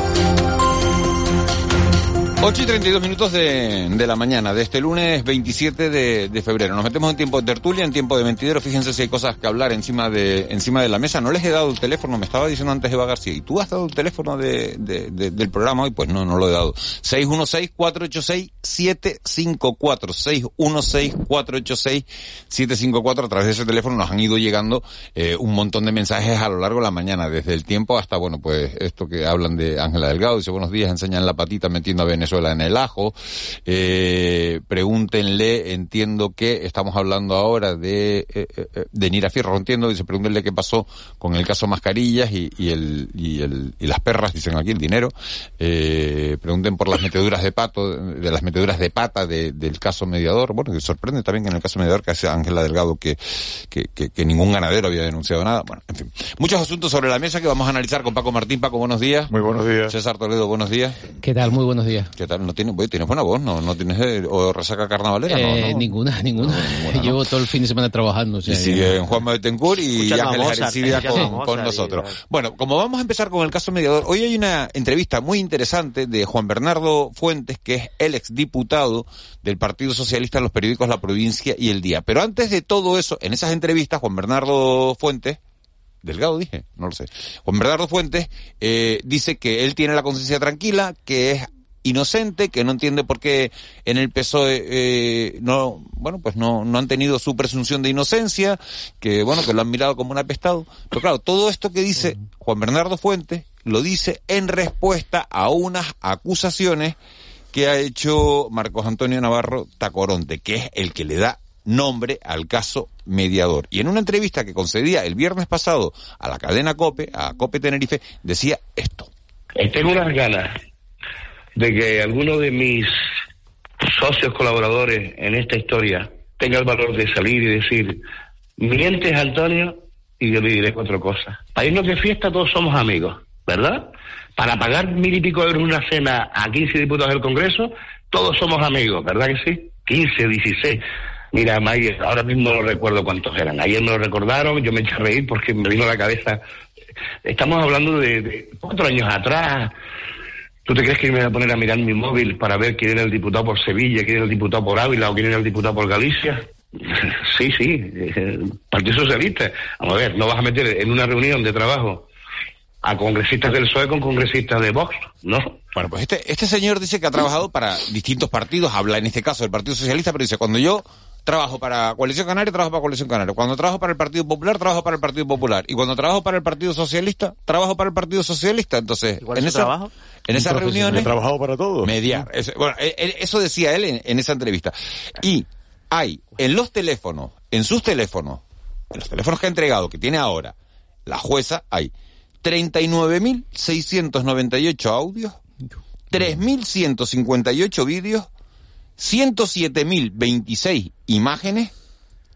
8 y 32 minutos de, de, la mañana de este lunes 27 de, de, febrero. Nos metemos en tiempo de tertulia, en tiempo de mentidero. Fíjense si hay cosas que hablar encima de, encima de la mesa. No les he dado el teléfono, me estaba diciendo antes Eva García. ¿Y tú has dado el teléfono de, del programa hoy? Pues no, no lo he dado. 616-486-754. 616-486-754. A través de ese teléfono nos han ido llegando eh, un montón de mensajes a lo largo de la mañana, desde el tiempo hasta, bueno, pues esto que hablan de Ángela Delgado. Dice, buenos días, enseñan la patita metiendo a Venezuela en el ajo. Eh, pregúntenle, entiendo que estamos hablando ahora de, eh, eh, de Nira Fierro, entiendo, dice, pregúntenle qué pasó con el caso Mascarillas y, y, el, y, el, y las perras, dicen aquí, el dinero. Eh, pregunten por las meteduras de pato, de las meteduras de pata del caso mediador. Bueno, que sorprende también que en el caso mediador que hace Ángela Delgado que, que, que, que, ningún ganadero había denunciado nada. Bueno, en fin. Muchos asuntos sobre la mesa que vamos a analizar con Paco Martín. Paco, buenos días. Muy buenos días. César Toledo, buenos días. ¿Qué tal? Muy buenos días. ¿Qué tal? ¿No tienes, tienes buena voz? ¿No, no tienes eh, o resaca carnavalera? Eh, Ninguna, ninguna. Llevo todo el fin de semana trabajando. O sea, y sigue Juan Betancourt y Ángeles Arencidia con, con nosotros. Bueno, como vamos a empezar con el caso mediador, hoy hay una entrevista muy interesante de Juan Bernardo Fuentes, que es el exdiputado del Partido Socialista en los periódicos La Provincia y El Día. Pero antes de todo eso, en esas entrevistas, Juan Bernardo Fuentes Delgado dije, no lo sé. Juan Bernardo Fuentes eh, dice que él tiene la conciencia tranquila, que es inocente, que no entiende por qué en el PSOE eh, no, bueno, pues no, no han tenido su presunción de inocencia, que bueno, que lo han mirado como un apestado. Pero claro, todo esto que dice Juan Bernardo Fuentes lo dice en respuesta a unas acusaciones que ha hecho Marcos Antonio Navarro Tacoronte, que es el que le da nombre al caso mediador. Y en una entrevista que concedía el viernes pasado a la cadena COPE, a COPE Tenerife, decía esto. Tengo unas ganas de que alguno de mis socios colaboradores en esta historia tenga el valor de salir y decir, mientes Antonio y yo le diré cuatro cosas. Para irnos de fiesta todos somos amigos, ¿verdad? Para pagar mil y pico euros una cena a 15 diputados del Congreso, todos somos amigos, ¿verdad que sí? 15, 16. Mira, May, ahora mismo no recuerdo cuántos eran. Ayer me lo recordaron, yo me eché a reír porque me vino a la cabeza. Estamos hablando de, cuatro años atrás. ¿Tú te crees que me voy a poner a mirar mi móvil para ver quién era el diputado por Sevilla, quién era el diputado por Ávila o quién era el diputado por Galicia? Sí, sí, Partido Socialista. Vamos a ver, no vas a meter en una reunión de trabajo a congresistas del PSOE con congresistas de Vox, ¿no? Bueno, pues este, este señor dice que ha trabajado para distintos partidos, habla en este caso del Partido Socialista, pero dice, cuando yo trabajo para Coalición Canaria, trabajo para Coalición Canaria. Cuando trabajo para el Partido Popular, trabajo para el Partido Popular. Y cuando trabajo para el Partido Socialista, trabajo para el Partido Socialista. Entonces, en, esa, trabajo? en esas reuniones... He trabajado para todos. Mediar. bueno, eso decía él en, en esa entrevista. Y hay en los teléfonos, en sus teléfonos, en los teléfonos que ha entregado, que tiene ahora, la jueza, hay 39.698 audios, 3.158 vídeos, 107.026 imágenes,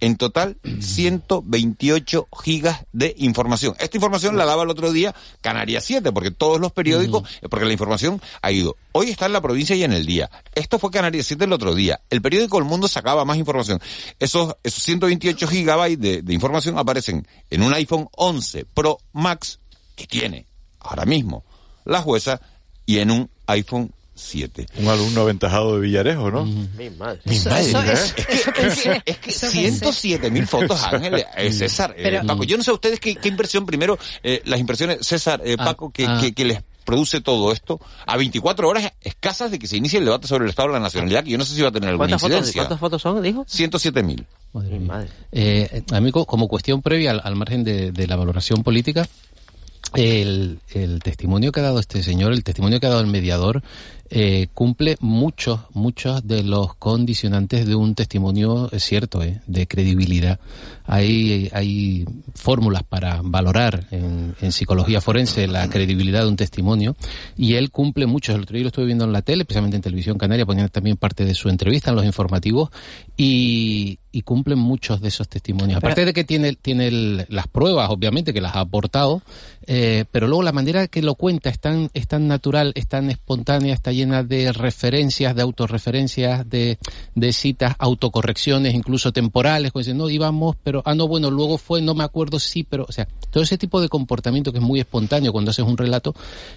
en total 128 gigas de información. Esta información la daba el otro día Canarias 7, porque todos los periódicos, porque la información ha ido. Hoy está en la provincia y en el día. Esto fue Canarias 7 el otro día. El periódico El Mundo sacaba más información. Esos, esos 128 gigabytes de, de información aparecen en un iPhone 11 Pro Max que tiene ahora mismo la jueza y en un iPhone 7. Un alumno aventajado de Villarejo, ¿no? Mi madre. Mi madre. es, que, es, que 107 mil fotos, Ángel, eh, César, eh, Paco. Yo no sé a ustedes qué, impresión, primero, eh, las impresiones, César, eh, ah, Paco, que, ah. que, que les produce todo esto a 24 horas escasas de que se inicie el debate sobre el Estado de la Nacionalidad, que yo no sé si va a tener alguna incidencia. ¿Cuántas fotos son, dijo? 107 mil. Madre. Eh, amigo, como cuestión previa al, al margen de, de, la valoración política, el, el, testimonio que ha dado este señor, el testimonio que ha dado el mediador, eh, cumple muchos, muchos de los condicionantes de un testimonio es cierto, eh, de credibilidad. Hay, hay fórmulas para valorar en, en, psicología forense la credibilidad de un testimonio y él cumple muchos. El otro día lo estuve viendo en la tele, especialmente en Televisión Canaria, poniendo también parte de su entrevista en los informativos y, y cumplen muchos de esos testimonios. Aparte de que tiene, tiene las pruebas, obviamente, que las ha aportado, eh, pero luego la manera que lo cuenta es tan, es tan natural, es tan espontánea, está llena de referencias, de autorreferencias, de, de citas, autocorrecciones, incluso temporales, dicen, no íbamos, pero, ah, no, bueno, luego fue, no me acuerdo, sí, pero, o sea, todo ese tipo de comportamiento que es muy espontáneo cuando haces un relato,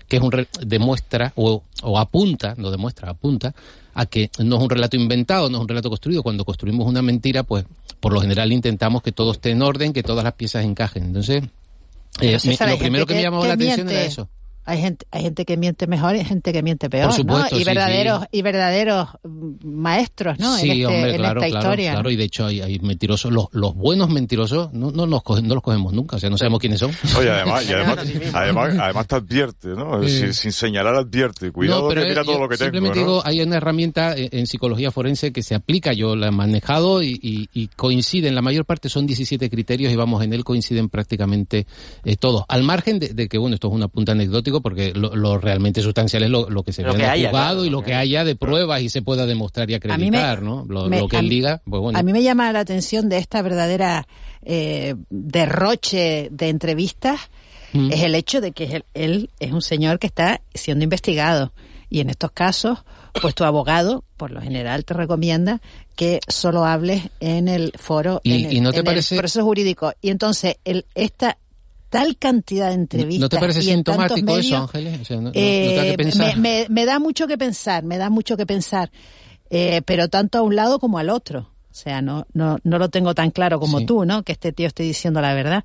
que es un demuestra o, o apunta, no demuestra, apunta a que no es un relato inventado, no es un relato construido. Cuando construimos una mentira, pues por lo general intentamos que todo esté en orden, que todas las piezas encajen. Entonces, eh, lo primero que, me llamó la atención era eso. Hay gente, hay gente que miente mejor y hay gente que miente peor, Y verdaderos, y verdaderos maestros, ¿no? Sí, en, este, hombre, en claro, esta claro, historia. claro. Y de hecho hay, hay mentirosos, los, los buenos mentirosos no, no, los cogen, no los cogemos nunca, o sea, no sabemos quiénes son. Oye, además, y además, además, además te advierte, ¿no? Sin, sin, señalar advierte. Cuidado no, pero que mira todo lo que simplemente tengo, ¿no? digo, hay una herramienta en, psicología forense que se aplica, yo la he manejado y, y, y coinciden, la mayor parte son 17 criterios y vamos, en él coinciden prácticamente eh, todos. Al margen de, de, que, bueno, esto es un apunte porque lo, lo realmente sustancial es lo, lo que se ve en el juzgado y lo que haya de pruebas y se pueda demostrar y acreditar, ¿no? Lo, me, lo que él diga, pues bueno. A mí me llama la atención de esta verdadera eh, derroche de entrevistas mm. es el hecho de que él, él es un señor que está siendo investigado y en estos casos pues tu abogado, por lo general, te recomienda que solo hables en el foro, y, en, el, y no te en parece... el proceso jurídico. Y entonces, el, esta tal cantidad de entrevistas. ¿No te parece y sintomático medios, eso, Ángeles? O sea, no, eh, no te me, me, me, da mucho que pensar, me da mucho que pensar, eh, pero tanto a un lado como al otro. O sea, no, no, no lo tengo tan claro como sí. tú, ¿no? Que este tío esté diciendo la verdad.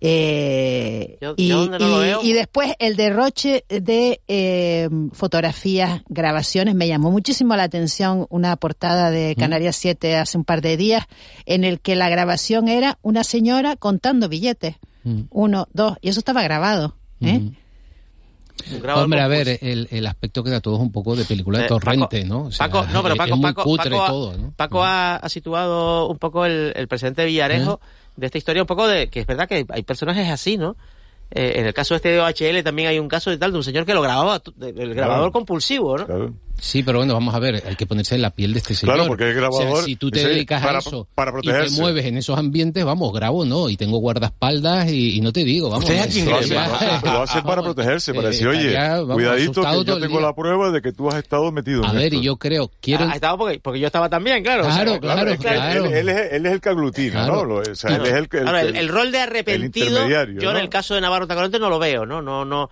Eh, yo, y, yo no y, y, después el derroche de eh, fotografías, grabaciones, me llamó muchísimo la atención una portada de Canarias 7 hace un par de días en el que la grabación era una señora contando billetes. Mm. Uno, dos, y eso estaba grabado. ¿eh? Mm. Hombre, a ver, el, el aspecto queda todo un poco de película de eh, torrente, ¿no? Paco, no, pero Paco, Paco, ha, situado un poco el, el presidente Villarejo de esta historia, un poco de que es verdad que hay personajes así, ¿no? Eh, en el caso este de OHL también hay un caso de tal de un señor que lo grababa, el grabador compulsivo, ¿no? Sí, pero bueno, vamos a ver, hay que ponerse en la piel de este señor. Claro, porque el grabador... si tú te dedicas a eso y te mueves en esos ambientes, vamos, grabo no, y tengo guardaespaldas y, no te digo, vamos. lo, hace, para protegerse, para decir, oye, cuidadito que yo tengo la prueba de que tú has estado metido a en ver, y yo creo, quiero... Ha, estado porque, porque yo estaba también, claro. Claro, claro, claro. Él, es, él, es, el que aglutina, ¿no? O sea, él es el, el, el, rol de arrepentido, yo en el caso de Navarro Tacoronte no lo veo, ¿no? No, no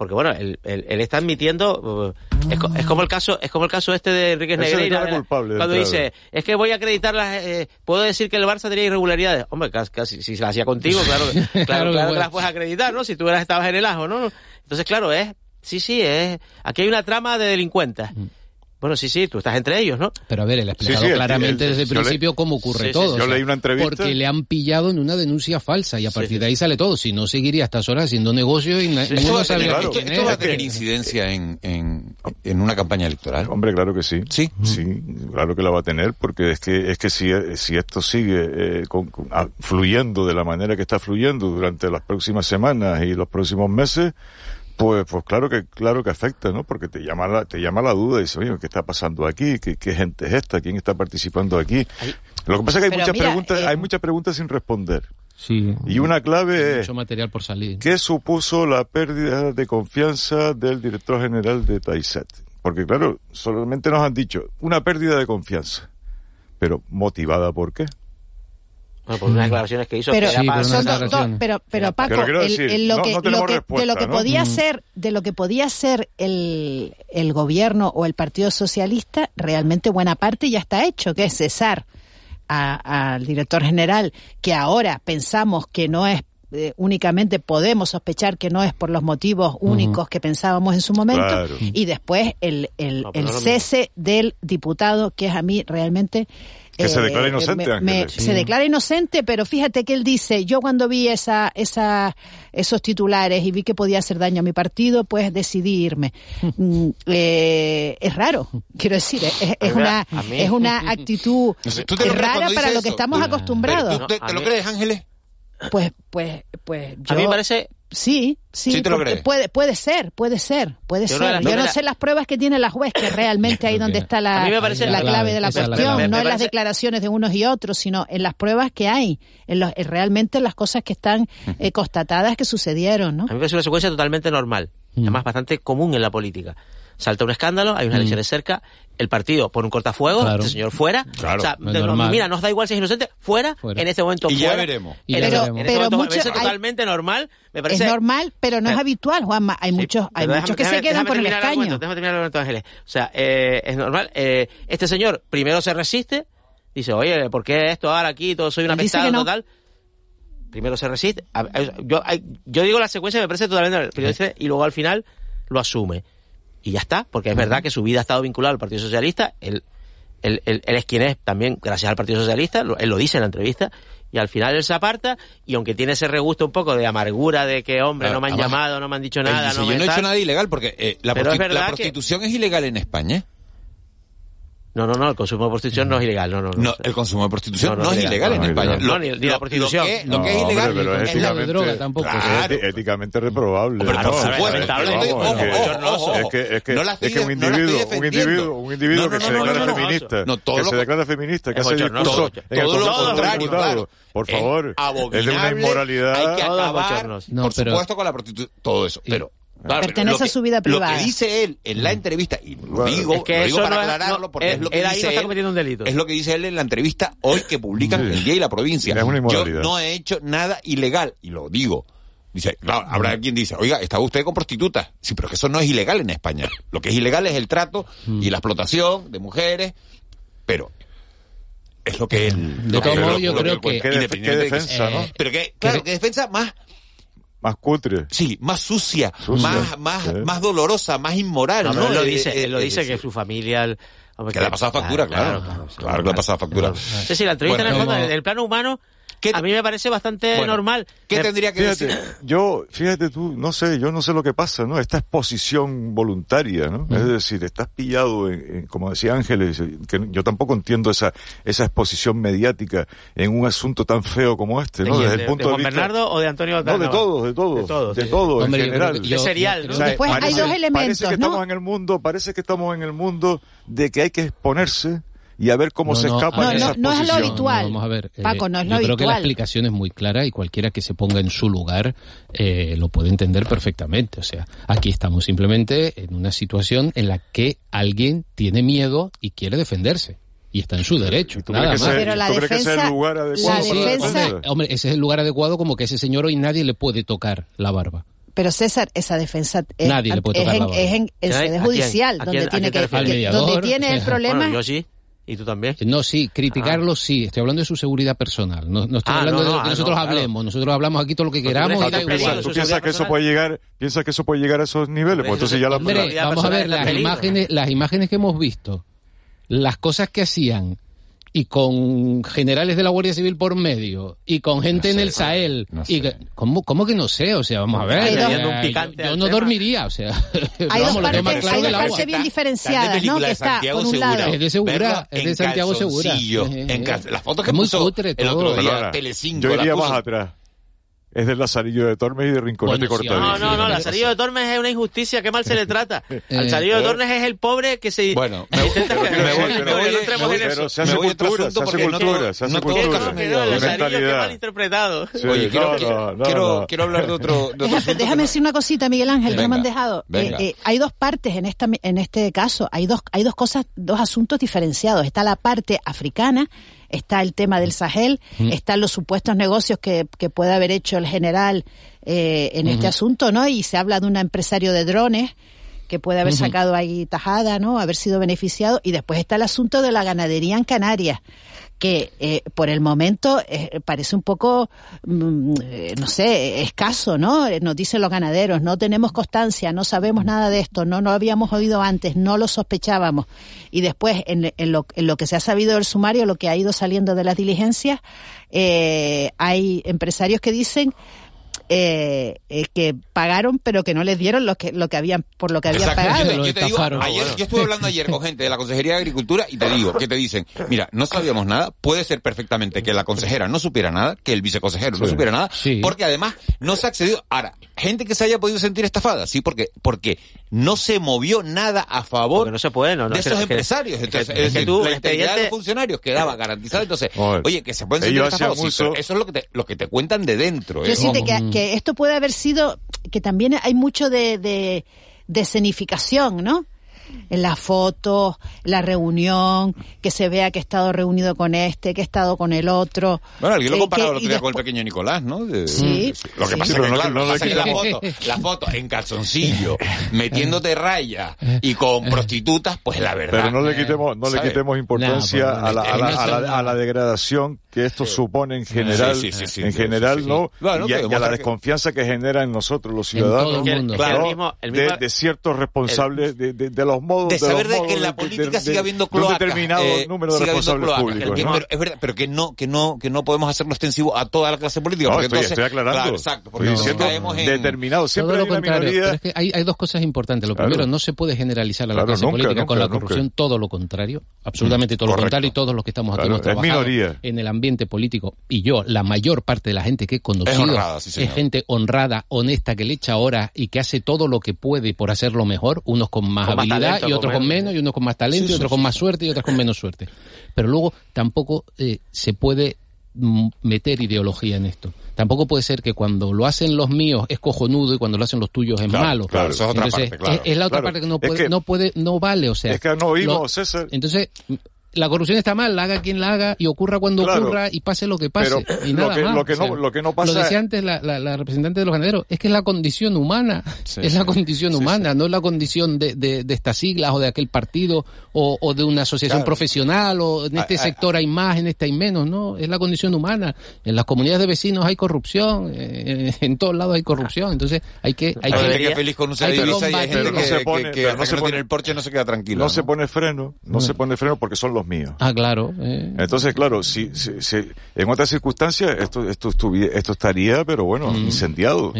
porque bueno, él, está admitiendo es, como el caso es como el caso este de Enrique Negreira cuando dice es que voy a acreditar las eh, puedo decir que el Barça tenía irregularidades hombre casi, si se hacía contigo claro claro, claro, que las puedes acreditar no si tú estabas en el ajo no entonces claro es sí sí es aquí hay una trama de delincuentes. Mm. Bueno, sí, sí, tú estás entre ellos, ¿no? Pero a ver, él ha explicado claramente desde el principio cómo ocurre todo. yo leí una entrevista. Porque le han pillado en una denuncia falsa y a partir de ahí sale todo. Si no, seguiría a estas horas haciendo negocio y ninguno sabría claro. quién ¿Esto va a tener incidencia en, en, en, una campaña electoral? Hombre, claro que sí. Sí. Sí, claro que la va a tener porque es que, es que si, si esto sigue eh, fluyendo de la manera que está fluyendo durante las próximas semanas y los próximos meses, pues, pues claro que, claro que afecta, ¿no? Porque te llama la, te llama la duda y dices, oye, ¿qué está pasando aquí? ¿Qué, qué gente es esta? ¿Quién está participando aquí? Lo que pasa es que hay muchas preguntas, eh, hay muchas preguntas sin responder. Sí. Y una clave mucho material por salir. ¿Qué supuso la pérdida de confianza del director general de Taiset? Porque claro, solamente nos han dicho una pérdida de confianza. Pero motivada por qué? Por unas declaraciones que hizo. Pero, pero, Paco, lo que, de lo que podía ser, de lo que podía ser el, el gobierno o el Partido Socialista, realmente buena parte ya está hecho, que es cesar al director general, que ahora pensamos que no es eh, únicamente podemos sospechar que no es por los motivos únicos que pensábamos en su momento, y después el, el, el cese del diputado, que es a mí realmente que se declara eh, inocente, Se declara inocente, pero fíjate que él dice, yo cuando vi esa, esa, esos titulares y vi que podía hacer daño a mi partido, pues decidí irme. Mm, eh, es raro, quiero decir, es, una, es una actitud rara para lo que estamos acostumbrados. ¿Tú te, lo crees, Ángeles? Pues, pues, pues yo... A mí me parece Sí, sí, puede, puede ser, puede ser, puede ser. Yo no sé las pruebas que tiene la juez, que realmente ahí donde está la, la, clave de la cuestión, no en las declaraciones de unos y otros, sino en las pruebas que hay, en los, realmente las cosas que están eh, constatadas que sucedieron, ¿no? A mí me parece una secuencia totalmente normal, mm. además bastante común en la política salta un escándalo, hay unas mm. elecciones cerca, el partido pone un cortafuego, claro. este señor fuera, o sea, mira, nos da igual si es inocente, fuera, en este momento y fuera. ya veremos. Y pero, veremos. En este pero momento, mucho, totalmente normal, me parece. Es normal, pero no es habitual, Juanma, hay muchos, hay muchos que se quedan por el escaño. déjame terminar el momento, Ángeles. O sea, eh, es normal, eh, este señor primero se resiste, dice, oye, ¿por qué esto ahora aquí, todo soy una pesada total? Primero se resiste, yo, yo digo la secuencia me parece totalmente, y luego al final lo asume y ya está, porque es verdad que su vida ha estado vinculada al Partido Socialista, él, él, él, es quien es también gracias al Partido Socialista, él lo dice en la entrevista, y al final él se aparta, y aunque tiene ese regusto un poco de amargura de que, hombre, no me han llamado, no me han dicho nada, no yo no he hecho nada ilegal, porque eh, la, la, prostitución es ilegal en España. No, no, no, el consumo de prostitución no es ilegal. No, no, no. el consumo de prostitución no, es ilegal en España. No, ni, la prostitución. Lo que, es ilegal pero es, la de droga tampoco. Claro. Es éticamente reprobable. Pero por supuesto. Es que, es que, es que un individuo, un individuo, un individuo que se declara feminista, que se declara feminista, que hace discurso en Congreso de Diputados, por favor, es de una inmoralidad. Hay que acabar, por supuesto, con la prostitución, todo eso. Pero pertenece a su vida privada. Lo que dice él en la entrevista, y lo digo, es que lo digo para aclararlo, porque es, lo que dice él, un delito. es lo que dice él en la entrevista hoy que publican el día y la provincia. Yo no he hecho nada ilegal, y lo digo. Dice, claro, habrá quien dice, oiga, ¿estaba usted con prostitutas? Sí, pero que eso no es ilegal en España. Lo que es ilegal es el trato y la explotación de mujeres, pero es lo que él... De todo modo, yo creo que... ¿Qué, defensa, no? Pero que, claro, que defensa más más cutre. Sí, más sucia, más más más dolorosa, más inmoral. No, Él lo dice, eh, él lo dice que su familia... que le ha pasado factura, claro. Claro, que le ha pasado factura. Sí, sí, la entrevista en el fondo, el plano humano, a mí me parece bastante normal. ¿Qué tendría que decir? Yo, fíjate tú, no sé, yo no sé lo que pasa, ¿no? Esta exposición voluntaria, ¿no? Es decir, estás pillado, en, como decía Ángeles, que yo tampoco entiendo esa, esa exposición mediática en un asunto tan feo como este, ¿no? Desde el, punto de, de, de Bernardo o de Antonio No, de todos, de todos. De todos, de todos en general. De serial, ¿no? Después hay dos elementos, parece que estamos en el mundo, parece que estamos en el mundo de que hay que exponerse y a ver cómo no, se no, escapa no, en esas no, No es lo habitual. vamos a ver, eh, Paco, no es yo lo creo que la explicación es muy clara y cualquiera que se ponga en su lugar eh, lo puede entender perfectamente. O sea, aquí estamos simplemente en una situación en la que alguien tiene miedo y quiere defenderse y está en su derecho. Tú nada más. Sea, Pero la ¿tú defensa, que el lugar adecuado? La defensa... hombre, hombre, ese es el lugar adecuado como que ese señor hoy nadie le puede tocar la barba. Pero César, esa defensa es, nadie le puede tocar es, la barba. es en, es en, sede judicial, donde, tiene, que, donde tiene el problema. Bueno, yo sí. ¿Y tú también? No, sí, criticarlo sí. Estoy hablando de su seguridad personal. No, no estoy hablando de lo que nosotros hablemos. Nosotros hablamos aquí todo lo que queramos. Tú, y ¿Tú, piensas, que eso puede llegar, piensas que eso puede llegar a esos niveles? Pues entonces ya la Hombre, vamos a ver, las imágenes, las imágenes que hemos visto, las cosas que hacían, y con generales de la Guardia Civil por medio y con gente en el Sahel y ¿cómo, cómo que no sé o sea vamos a ver yo, no dormiría o sea hay dos partes, claro bien diferenciadas ¿no? que está por un lado. Es de Segura es de Santiago Segura eh, en las fotos Telecinco es del Lazarillo de Tormes y de Rinconete bueno, Cortadillo. Ah, no, no, no, Lazarillo de Tormes es una injusticia, qué mal se le trata. Eh, Lazarillo de eh. Tormes es el pobre que se... Bueno, me, intenta me, me voy, pero, no entremos en eso. Se hace cultura, se hace cultura, se hace cultura. Lazarillo, mal interpretado. Oye, quiero, quiero, hablar de otro, Déjame decir una cosita, Miguel Ángel, que me han dejado. Eh, hay dos partes en, esta, en este caso, hay dos, hay dos cosas, dos asuntos diferenciados. Está la parte africana está el tema del Sahel, mm. están los supuestos negocios que, que puede haber hecho el general eh, en este asunto, ¿no? Y se habla de un empresario de drones que puede haber sacado ahí tajada, ¿no? Haber sido beneficiado. Y después está el asunto de la ganadería en Canarias que eh, por el momento eh, parece un poco, mm, eh, no sé, escaso, ¿no? Eh, nos dicen los ganaderos, no tenemos constancia, no sabemos nada de esto, no, no habíamos oído antes, no lo sospechábamos. Y después, en, en, lo, en lo, que se ha sabido del sumario, lo que ha ido saliendo de las diligencias, eh, hay empresarios que dicen eh, eh, que pagaron pero que no les dieron lo que, lo que habían, por lo que habían pagado. Yo digo, ayer, yo estuve hablando ayer con gente de la Consejería de Agricultura y te digo que te dicen, mira, no sabíamos nada, puede ser perfectamente que la consejera no supiera nada, que el viceconsejero no supiera nada, porque además no se ha accedido. Ahora, gente que se haya podido sentir estafada, sí, porque, porque no se movió nada a favor de esos empresarios. Entonces, es, que, es decir, la integridad de los funcionarios quedaba garantizada. Entonces, oye, que se pueden sentir estafados, sí, eso es lo que, te, lo que te cuentan de dentro. Yo eh, que, esto puede haber sido que también hay mucho de, de, de escenificación, ¿no? en las fotos, la reunión, que se vea que he estado reunido con este, que he estado con el otro. Bueno, alguien lo eh, comparaba el otro día con el pequeño Nicolás, ¿no? De... Sí. Lo que pasa sí, es que, no, claro, no, la foto, la foto en calzoncillo, metiéndote rayas y con prostitutas, pues la verdad. Pero no le eh, quitemos, no le quitemos importancia pues, a la, a, la, a, la, a, la, degradación que esto supone en general, en general, ¿no? Y, a, la desconfianza que genera en nosotros los ciudadanos. De, ciertos responsables de los de, saber de, que en la política de, siga habiendo cloaca, un determinado eh, número de responsables que, ¿no? pero, es verdad, pero que no que no que no podemos hacerlo extensivo a toda la clase política. Estoy, entonces, aclarando. Exacto, porque estoy en... determinado. Hay contrario. Hay, dos cosas importantes. Lo primero, no se puede generalizar a la clase política con la corrupción. Todo lo contrario, absolutamente todo lo contrario. Y todos los que estamos aquí hemos trabajado en el ambiente político y yo, la mayor parte de la gente que he conocido es, es gente honrada, honesta, que le echa horas y que hace todo lo que puede por hacerlo mejor, unos con más habilidad y otros con menos, y unos con más talento, y otros con más suerte, y otros con menos suerte. Pero luego tampoco eh, se puede mm, meter ideología en esto. Tampoco puede ser que cuando lo hacen los míos es cojonudo y cuando lo hacen los tuyos es malo. Claro, eso es otra entonces, parte. Es, la otra parte que no puede, no puede, no vale, o sea. Es que no oímos, César. Entonces, la corrupción está mal, la haga quien la haga y ocurra cuando ocurra y pase lo que pase. Y nada lo, que, más. Lo, que no, o lo que pasa. Lo decía antes la, la, representante de los ganaderos, es que es la condición humana, es la condición humana, no es la condición de, de, estas siglas o de aquel partido o, o de una asociación profesional o en este sector hay más, en este hay menos, no, es la condición humana. En las comunidades de vecinos hay corrupción, eh, en todos lados hay corrupción, entonces hay que. Hay, hay que, gente feliz con un hay que, y hay gente que, no se pone, el porche no se queda tranquilo. No, se pone freno, no se mm. pone freno porque son los los míos. Ah, claro. Eh. Entonces, claro, si, si, en otras circunstancias esto esto esto estaría, pero bueno, mm. incendiado.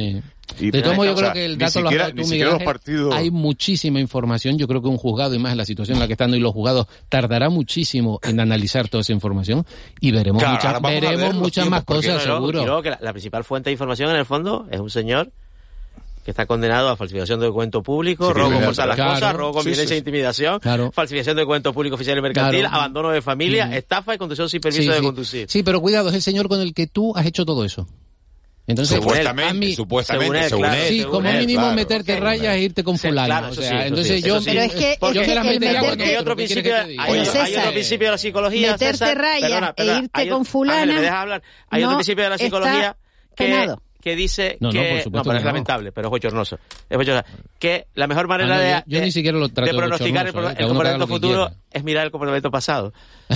Y, de todos modos, yo creo que el dato lo has tú, Miguel, partidos... Hay muchísima información. Yo creo que un juzgado, y más en la situación en la que están hoy los juzgados, tardará muchísimo en analizar toda esa información y veremos, muchas, veremos muchas más cosas, seguro. Yo que la, principal fuente de información, en el fondo, es un señor que está condenado a falsificación de documento público, robo con las cosas, robo con violencia e intimidación, falsificación de documento público oficial y mercantil, abandono de familia, mm. estafa y conducción sin permiso de conducir. Sí, pero cuidado, es el señor con el que tú has hecho todo eso. Entonces, supuestamente, supuestamente, según él, sí, como mínimo meterte rayas e irte con fulano. o sea, entonces yo, pero es que, yo me las metería porque hay otro principio, hay, otro principio de la psicología. Meterte rayas e irte con fulano. me dejas hablar. Hay otro principio de la psicología que que dice no, que no, pero es lamentable, pero es bochornoso. Es bochornoso. Que la mejor manera ah, de, yo, ni siquiera lo de pronosticar el, ¿eh? comportamiento futuro es mirar el comportamiento pasado.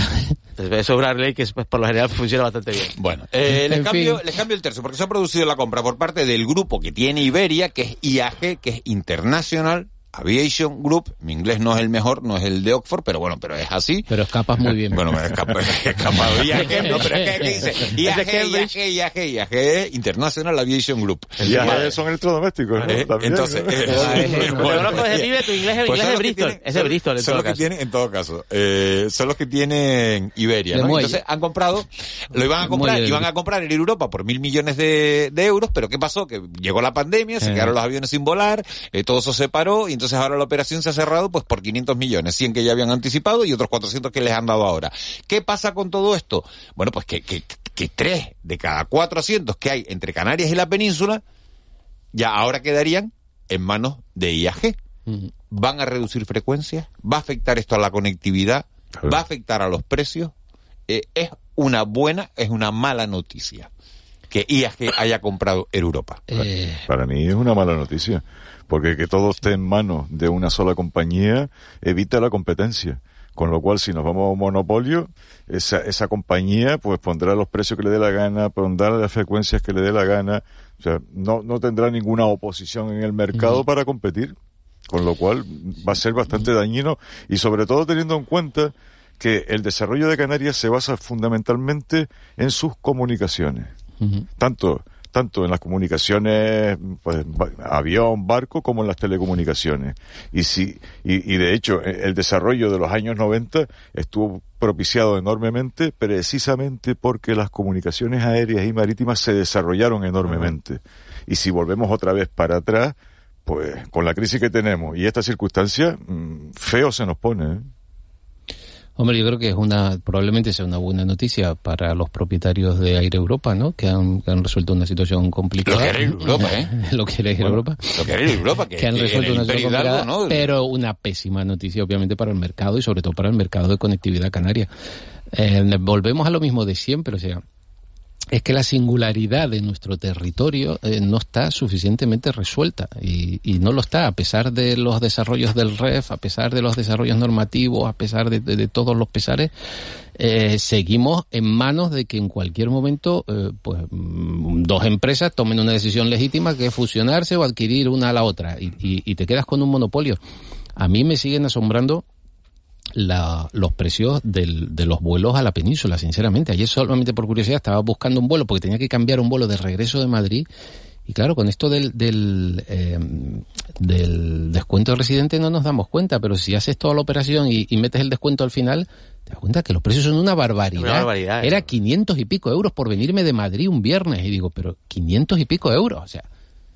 Eso es una ley que por lo general funciona bastante bien. Bueno, eh, les, cambio, les cambio el tercio, porque se ha producido la compra por parte del grupo que tiene Iberia, que es IAG, que es Internacional Aviation Group, mi inglés no es el mejor, no es el de Oxford, pero bueno, pero es así. Pero escapas muy bien. Bueno, me escapa, escapado. IAG, no, pero es que, dice IAG, IAG, IAG, IAG, International Aviation Group. IAG son electrodomésticos, ¿no? Eh, entonces, eh, tu inglés, pues inglés es Bristol, es de Bristol Son los que tienen, en todo caso, eh, son los que tienen Iberia, ¿no? Entonces han comprado, lo iban a comprar, iban a comprar en Europa por mil millones de, de euros, pero ¿qué pasó? Que llegó la pandemia, se quedaron los aviones sin volar, eh, todo eso se paró, y entonces ahora la operación se ha cerrado pues por 500 millones, 100 que ya habían anticipado y otros 400 que les han dado ahora. ¿Qué pasa con todo esto? Bueno, pues que, que, que tres de cada cuatro asientos que hay entre Canarias y la península ya ahora quedarían en manos de IAG. ¿Van a reducir frecuencias? ¿Va a afectar esto a la conectividad? ¿Va a afectar a los precios? Eh, es una buena, es una mala noticia que IAG haya comprado Europa. Eh... Para mí es una mala noticia porque que todo esté en manos de una sola compañía evita la competencia. Con lo cual, si nos vamos a un monopolio, esa, esa compañía pues pondrá los precios que le dé la gana, pondrá las frecuencias que le dé la gana, o sea, no, no tendrá ninguna oposición en el mercado para competir. Con lo cual va a ser bastante dañino y sobre todo teniendo en cuenta que el desarrollo de Canarias se basa fundamentalmente en sus comunicaciones. Tanto tanto en las comunicaciones, pues, avión, barco, como en las telecomunicaciones. Y, si, y, de hecho, e, el desarrollo de los años 90 estuvo propiciado enormemente precisamente porque las comunicaciones aéreas y marítimas se desarrollaron enormemente. Y si volvemos otra vez para atrás, pues con la crisis que tenemos y esta circunstancia, mm, feo se nos pone. ¿eh? Hombre, yo creo que es una, probablemente sea una buena noticia para los propietarios de Aire Europa, ¿no? Que han, han resuelto una situación complicada. Lo que Europa, ¿eh? lo que era Europa. Lo que era Europa, que, han resuelto una situación complicada, ¿no? pero una pésima noticia, obviamente, para el mercado y sobre todo para el mercado de conectividad canaria. Eh, volvemos a lo mismo de siempre, o sea, es que la singularidad de nuestro territorio eh, no está suficientemente resuelta y, no lo está a pesar de los desarrollos del REF, a pesar de los desarrollos normativos, a pesar de, todos los pesares, eh, seguimos en manos de que en cualquier momento eh, pues mm, dos empresas tomen una decisión legítima que es fusionarse o adquirir una a la otra y, y te quedas con un monopolio. A mí me siguen asombrando la, los precios del, de los vuelos a la península, sinceramente. Ayer solamente por curiosidad estaba buscando un vuelo porque tenía que cambiar un vuelo de regreso de Madrid. Y claro, con esto del, del, eh, del descuento de residente no nos damos cuenta, pero si haces toda la operación y, metes el descuento al final, te das cuenta que los precios son una barbaridad. Era 500 y pico euros por venirme de Madrid un viernes. Y digo, pero 500 y pico euros. O sea,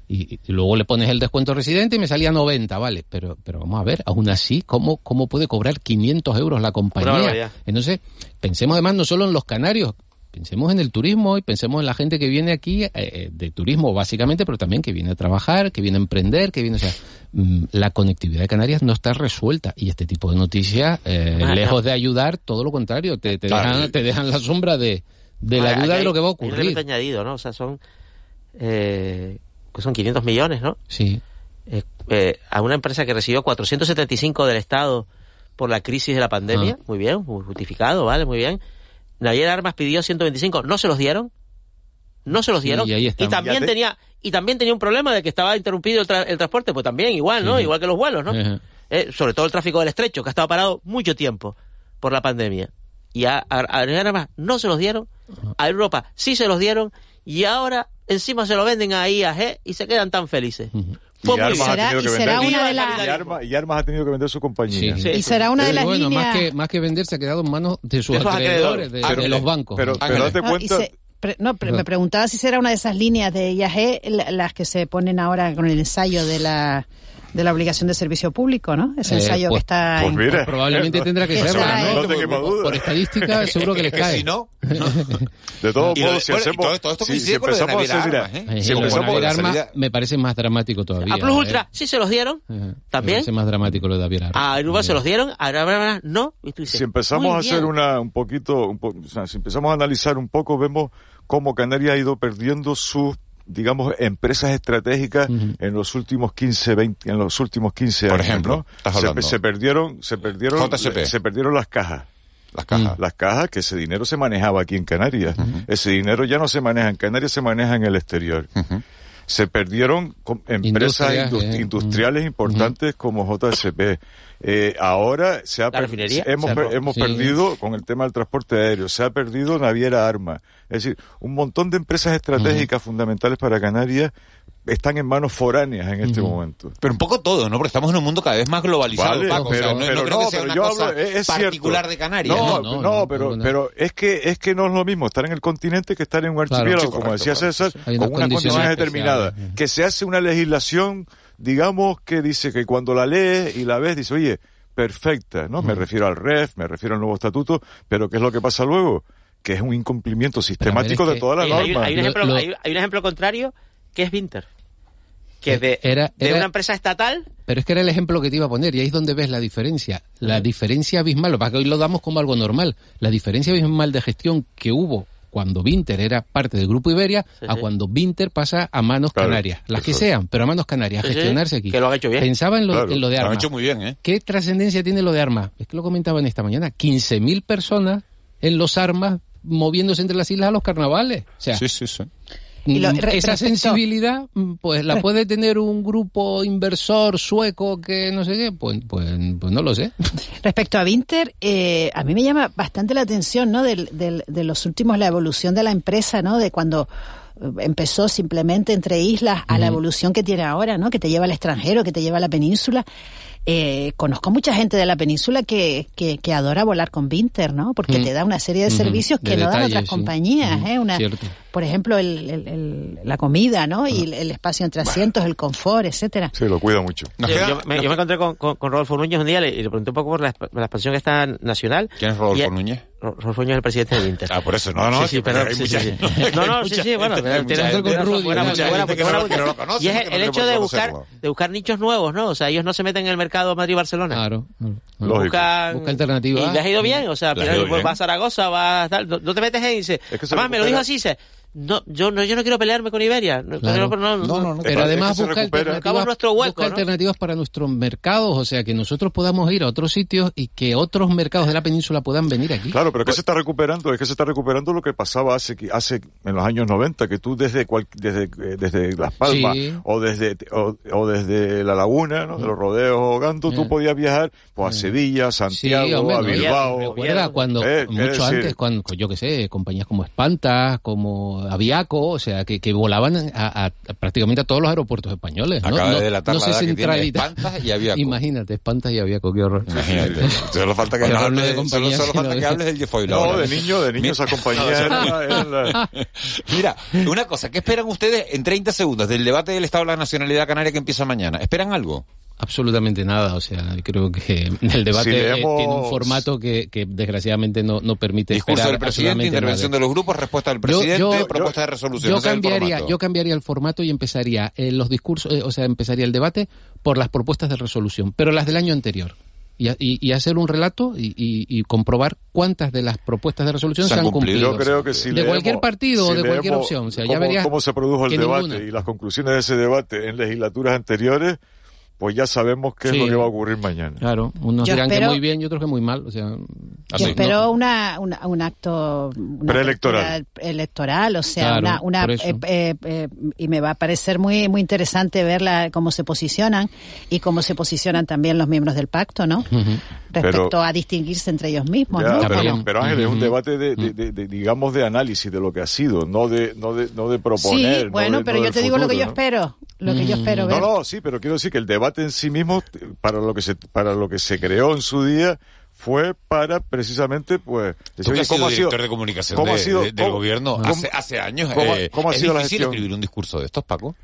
y, luego le pones el descuento residente y me salía 90, vale, pero, pero vamos a ver, aún así, ¿cómo, cómo puede cobrar 500 euros la compañía? Entonces, pensemos además no solo en los canarios, pensemos en el turismo y pensemos en la gente que viene aquí eh, eh, de turismo básicamente, pero también que viene a trabajar, que viene a emprender, que viene, o sea, mm, la conectividad de Canarias no está resuelta y este tipo de noticias, eh, lejos de ayudar, todo lo contrario, te, te, dejan, te dejan la sombra de, de la duda de lo que va a ocurrir. añadido, ¿no? O sea, son eh, que son 500 millones, ¿no? Sí. Eh, eh, a una empresa que recibió 475 del Estado por la crisis de la pandemia, ah. muy bien, muy justificado, vale, muy bien. Nayer Armas pidió 125, no se los dieron, no se los dieron. Y, también tenía y también tenía un problema de que estaba interrumpido el, transporte, pues también igual, ¿no? Igual que los vuelos, ¿no? Eh, sobre todo el tráfico del estrecho, que ha estado parado mucho tiempo por la pandemia. Y a, a, no se los dieron, a Europa sí se los dieron, y ahora encima se lo venden a IAG y se quedan tan felices. Y Armas, ha tenido que vender, y, Armas, ha tenido que vender su compañía. y será una de las bueno, líneas... Más que, más que vender, se ha quedado en manos de sus acreedores, de, de, los bancos. Pero, pero date cuenta... no, pero me preguntaba si será una de esas líneas de IAG las que se ponen ahora con el ensayo de la de la obligación de servicio público, ¿no? Ese Eh, ensayo pues- que está... pues en- mira. Probablemente tendrá que ser. ¿no? No por, duda. por estadística seguro que les cae. si no, De todos modos, si hacemos... todo- todo esto si, empezamos a hacer... mira, Armas, ¿eh? Si empezamos a Armas me parece más dramático todavía. A Plus ¿eh? Ultra sí se los dieron, Ajá. Me también. parece más dramático lo de Javier Armas. A Aruba se los dieron, a Aruba no. Y tú dices, si empezamos a hacer una un poquito, un po- o sea, si empezamos a analizar un poco, vemos cómo Canarias ha ido perdiendo sus digamos empresas estratégicas en los últimos 15 20 en los últimos 15 Por años ejemplo, ¿no? estás se, hablando. se perdieron se perdieron JCP. se perdieron las cajas las cajas. las cajas que ese dinero se manejaba aquí en Canarias ese dinero ya no se maneja en Canarias se maneja en el exterior se perdieron empresas eh. industriales importantes como JSP. Eh, ahora se ha refinería hemos, hemos Sí. perdido con el tema del transporte aéreo, se ha perdido Naviera Arma. Es decir, un montón de empresas estratégicas fundamentales para Canarias están en manos foráneas en este momento. Pero un poco todo, ¿no? Porque estamos en un mundo cada vez más globalizado, Vale, Paco. O sea, pero, no, no pero creo que sea una yo cosa hablo- es, es particular cierto. de Canarias. No, ¿no? no, no, pero, no. pero es que es que no es lo mismo estar en el continente que estar en un archipiélago, como correcto, decía César, con unas condiciones condiciones determinadas. especiales. Que se hace una legislación, digamos, que dice que cuando la lees y la ves, dice, oye, perfecta, ¿no? Me refiero al REF, me refiero al nuevo estatuto, pero ¿qué es lo que pasa luego? Que es un incumplimiento sistemático es de todas las hay un- normas. hay un ejemplo, Lo- lo- hay, hay un ejemplo contrario que es Winter. Que de, Era- de era- una empresa estatal Pero es que era el ejemplo que te iba a poner y ahí es donde ves la diferencia. La diferencia abismal, lo que hoy lo damos como algo normal. La diferencia abismal de gestión que hubo cuando Vinter era parte del Grupo Iberia a sí. cuando Vinter pasa a manos Claro, canarias. Las que sean, pero a manos canarias, a Sí, sí, gestionarse aquí. que lo han hecho bien. Pensaba en lo, Claro, en lo de Lo han armas. hecho muy bien, ¿eh? ¿Qué trascendencia tiene lo de armas? Es que lo comentaban esta mañana. 15.000 personas en los armas moviéndose entre las islas a los carnavales. O sea, Sí, sí, sí. Y lo- Mm, re- esa respecto- sensibilidad, mm, pues la puede tener un grupo inversor sueco que no sé qué, pues, pues, pues no lo sé. Respecto a Winter, eh, a mí me llama bastante la atención, ¿no? Del, del- de los últimos, la evolución de la empresa, ¿no? De cuando eh, empezó simplemente entre islas a la evolución que tiene ahora, ¿no? Que te lleva al extranjero, que te lleva a la península. Eh, conozco mucha gente de la península que, que, que adora volar con Winter, ¿no? Porque Mm. te da una serie de servicios de que no dan otras sí. compañías, ¿eh? Una, cierto. por ejemplo, el, el- el- la comida, ¿no? Y el, el espacio entre asientos, el confort, etcétera. Sí, lo cuida mucho. Yo, queda- yo me, nos- yo me encontré con, con, con Rodolfo Núñez un día y le pregunté un poco por la, la expansión que está nacional. ¿Quién es Rodolfo Y- Núñez? Núñez es el presidente de Inter. Ah, por eso, no, no. sí, sí, pero hay sí, mucha- sí, sí. No, no, sí, sí, bueno, gente- tiene- buena- Y es el, hecho de buscar, de buscar nichos nuevos, ¿no? O sea, ellos no se meten en el mercado Madrid-Barcelona. Claro. claro. Lógico. Buscan... Busca alternativas. Y le has ido bien, o sea, ha vas a Zaragoza, vas a tal, no, no te metes en y dices, además me lo dijo así, dice, no, yo no, yo no quiero pelearme con Iberia, no, Claro. no, no, No, no, no. Pero además busca alternativas, Buscamos nuestro hueco, busca ¿no? alternativas para nuestros mercados, o sea, que nosotros podamos ir a otros sitios y que otros mercados de la península puedan venir aquí. Claro, pero que se está recuperando, es que se está recuperando lo que pasaba hace qui- hace en los años 90, que tú desde cual- desde eh, desde Las Palmas Sí. o desde o, o desde la Laguna, ¿no? de los rodeos o Gando, tú Eh. podías viajar pues a Sevilla, a Sí, Santiago, hombre, a no, Bilbao. Recuerda cuando, Eh, es mucho decir, antes, cuando, yo qué sé, compañías como Espantas, como Aviaco, o sea, que, que volaban a, a- a prácticamente a todos los aeropuertos españoles. ¿no? Acaba no, de delatar no la se edad que tiene centralita. Espantas y Aviaco. Imagínate, Espantas y Aviaco, qué horror. Imagínate. Solo falta que Qué nos horror hable de solo, solo falta no, que hables del Jefoil No, de niño, de niño esa compañía era, era la- Mira, una cosa, ¿qué esperan ustedes en 30 segundos del debate del Estado de la Nacionalidad Canaria que empieza mañana? ¿Esperan algo? Absolutamente nada, o sea, creo que el debate Si leemos- tiene un formato que, que desgraciadamente no, no permite Discurso esperar del presidente, intervención nada. de los grupos, respuesta del presidente, yo- propuesta de resolución. Yo cambiaría, yo cambiaría el formato y empezaría eh, los discursos, eh, o sea, empezaría el debate por las propuestas de resolución, pero las del año anterior. Y, a- y- y hacer un relato y, y- y comprobar cuántas de las propuestas de resolución se, han cumplido. Yo creo que si de leemos- cualquier partido si o de cualquier opción. O sea, ya verías cómo se produjo el debate ninguna. y las conclusiones de ese debate en legislaturas anteriores, pues ya sabemos qué es lo que va a ocurrir mañana. Claro, unos dirán que muy bien y otros que muy mal. O sea, yo espero una, un acto preelectoral electoral, o sea, una, una eh, eh, eh, y me va a parecer muy muy interesante ver cómo se posicionan y cómo se posicionan también los miembros del pacto, ¿no? Respecto a distinguirse entre ellos mismos. ¿no? Pero, Ángel, es un debate de, de, digamos, de análisis de lo que ha sido, no de, no de, no de proponer. Sí, bueno, pero yo te digo lo que yo espero lo que yo mm. espero ver. No, no, sí, pero quiero decir que el debate en sí mismo, para lo que se, para lo que se creó en su día, fue para precisamente pues ¿Tú que has sido director de comunicación ¿cómo ha sido, del gobierno hace, hace años ¿Cómo, eh, ha sido es difícil escribir un discurso de estos Paco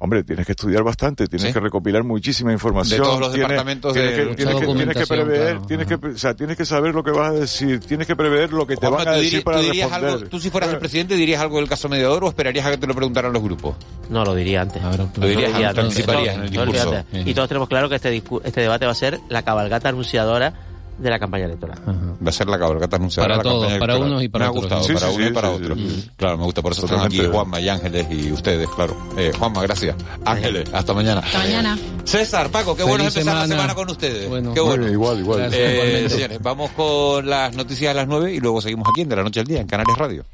Hombre, tienes que estudiar bastante, tienes que recopilar muchísima información. De todos los departamentos tienes, de... Tienes que, tienes que prever, tienes que, o sea, tienes que saber lo que vas a decir, tienes que prever lo que te van a decir para tú responder. Algo, tú si fueras el presidente dirías algo del caso mediador o esperarías a que te lo preguntaran los grupos? No, lo diría antes. lo dirías, lo anticiparías en el discurso. Y todos tenemos claro que este, este debate va a ser la cabalgata anunciadora de la campaña electoral. Va a ser la cabalgata anunciada. Para todos, para unos y para otros. Me ha gustado, para uno y para otros. Claro, me gusta, por eso están aquí Juanma y Ángeles y ustedes, claro. Eh, Juanma, gracias. Ángeles, hasta mañana. Hasta mañana. César, Paco, qué bueno empezar la semana con ustedes. Bueno, qué bueno. igual, igual. Eh, señores, vamos con las noticias a las nueve y luego seguimos aquí en De la Noche al Día, en Canales Radio.